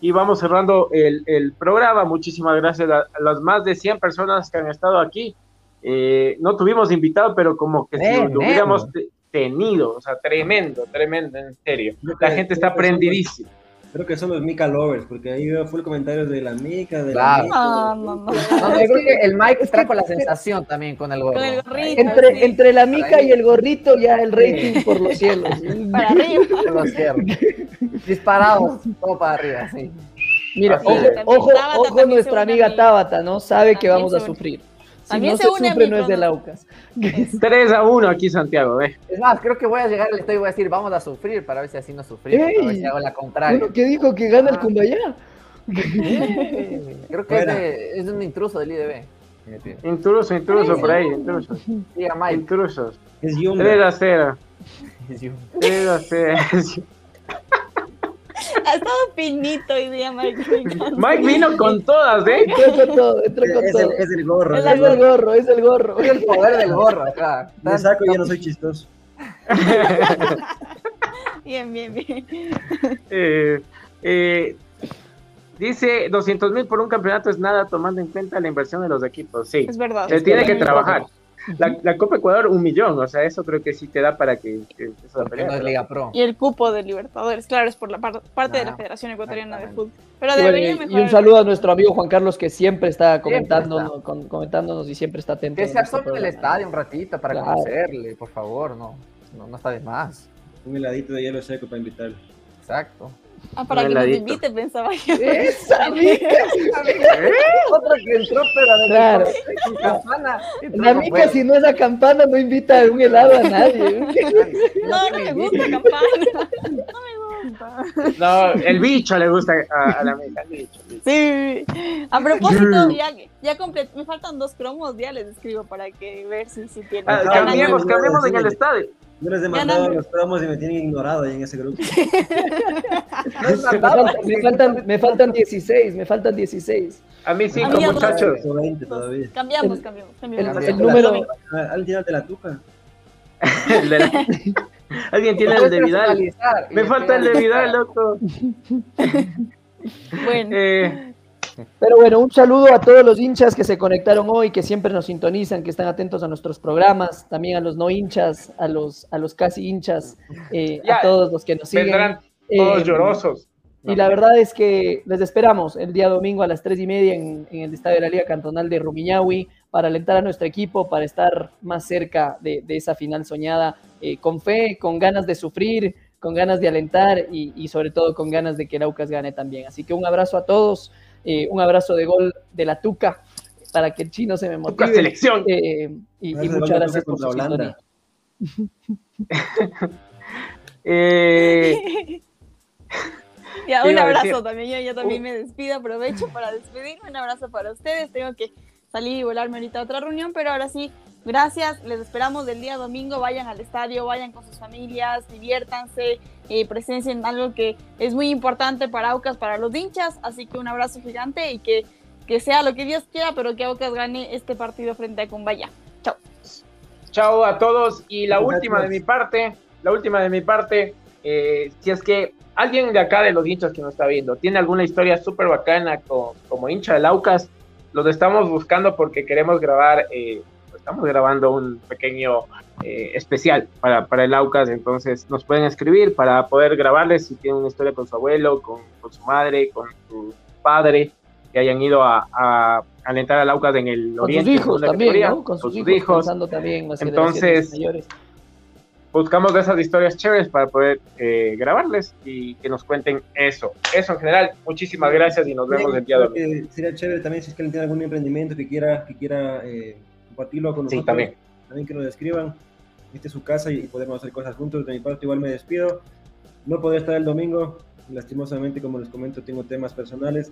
y vamos cerrando el, el, programa. Muchísimas gracias a, las más de 100 personas que han estado aquí. Eh, no tuvimos invitado, pero como que si lo hubiéramos tenido, o sea, tremendo, tremendo, en serio. La gente está prendidísima. Creo que son los Mika Lovers, porque ahí veo full comentarios de la Mika, de la Mika. No, yo creo que el Mike trajo la sensación también con el gorro. entre, entre la Mika y el gorrito ya el rating por los cielos. Para arriba. los cielos. Disparados, todo para arriba, sí. Mira, ojo, ojo, ojo nuestra amiga Tabata, ¿no? Sabe que vamos a sufrir. Si no se, sufre, no es de Laucas. 3 a 1 aquí Santiago, ¿eh? Es más, creo que voy a llegar al estoy y voy a decir, vamos a sufrir para ver si así no sufrimos, para ver si hago la contraria. Bueno, ¿Qué dijo que gana el ah. Cumbayá? creo que es, un intruso del IDB. Intruso, intruso por ahí, intrusos. Diga Mike. Intrusos. Es Yunga. 3 a 0. 3 a 0. Ha estado finito hoy día, Mike. Mike vino con todas, ¿eh? Entró con todo, entró con es, todo. El, es el gorro. Es, el, gorro, es el gorro. Es el poder del gorro acá. Me saco y ya no soy chistoso. bien, bien, bien. Eh, eh, dice 200 mil por un campeonato es nada tomando en cuenta la inversión de los equipos. Sí, es verdad. Se tiene que trabajar. La, Copa Ecuador, un millón, o sea, eso creo que sí te da para que, Liga Pro. Y el cupo de Libertadores, claro, es por la parte de la Federación Ecuatoriana de Fútbol. Pero debería y, y un saludo a nuestro amigo Juan Carlos que siempre está comentándonos, comentándonos y siempre está atento. Que se asome el estadio un ratito para conocerle, por favor, no, no, no está de más. Un heladito de hielo seco para invitarle. Exacto. Ah, para que nos invite, pensaba yo. Esa amiga, ¿Eh? Otra que entró, pero de claro. campana. La amiga, si no es a campana, no invita un helado a nadie. No, no me gusta campana. No me gusta. No, el bicho le gusta a, la amiga, el bicho, Sí. A propósito, ya, ya completé, me faltan dos cromos, ya les escribo para que ver si, si tienen. Ah, cambiemos, cambiemos en el estadio. Yo les he mandado los promos y me tienen ignorado ahí en ese grupo. me, faltan, me, faltan, 16, me faltan 16. A mí cinco muchachos. Cambiamos, cambiamos, cambiamos. El, número. Alguien tiene de la tuca. Alguien tiene el de Vidal. Me falta el de Vidal, loco. bueno. Eh, pero bueno, un saludo a todos los hinchas que se conectaron hoy, que siempre nos sintonizan, que están atentos a nuestros programas, también a los no hinchas, a los, a los casi hinchas, eh, a todos los que nos siguen. Vendrán todos eh, llorosos. Y la verdad es que les esperamos el día domingo a las tres y media en, el Estadio de la Liga Cantonal de Rumiñahui para alentar a nuestro equipo, para estar más cerca de, esa final soñada, eh, con fe, con ganas de sufrir, con ganas de alentar y, y, sobre todo con ganas de que el Aucas gane también. Así que un abrazo a todos. Eh, un abrazo de gol de la Tuca para que el chino se me motive. Tuca selección. Eh, y, muchas gracias por su Holanda. eh... ya, un abrazo también. Yo, también uh. me despido. Aprovecho para despedirme. Un abrazo para ustedes. Tengo que salir y volarme ahorita a otra reunión, pero ahora sí, gracias. Les esperamos del día domingo. Vayan al estadio, vayan con sus familias, diviértanse, eh, presencien algo que es muy importante para Aucas, para los hinchas. Así que un abrazo gigante y que, que sea lo que Dios quiera, pero que Aucas gane este partido frente a Cumbaya. Chao. Chao a todos. Y la última de mi parte, la última de mi parte, eh, si es que alguien de acá de los hinchas que nos está viendo tiene alguna historia súper bacana como hincha del Aucas, los estamos buscando porque queremos grabar eh, estamos grabando un pequeño eh, especial para, para, el Aucas, entonces nos pueden escribir para poder grabarles si tienen una historia con su abuelo, con, con su madre, con su padre, que hayan ido a, a alentar al Aucas en el con oriente. Sus hijos también, ¿no? Con sus, hijos, también entonces, buscamos de esas historias chéveres para poder eh, grabarles y que nos cuenten eso. Eso en general. Muchísimas gracias y nos vemos el día de hoy. Sería chévere también si es que alguien tiene algún emprendimiento que quiera, que quiera eh, compartirlo con nosotros. Sí, también. También que nos escriban esta es su casa y podemos hacer cosas juntos. De mi parte, igual me despido. No podré estar el domingo, lastimosamente, como les comento, tengo temas personales,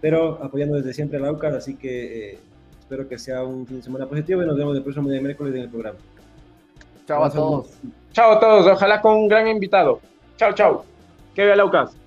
pero apoyando desde siempre a la UCAS, así que eh, espero que sea un fin de semana positivo y nos vemos el próximo día de miércoles en el programa. Chao a todos. Chao a todos, ojalá con un gran invitado. Chao, chao. Que vea la UCAS.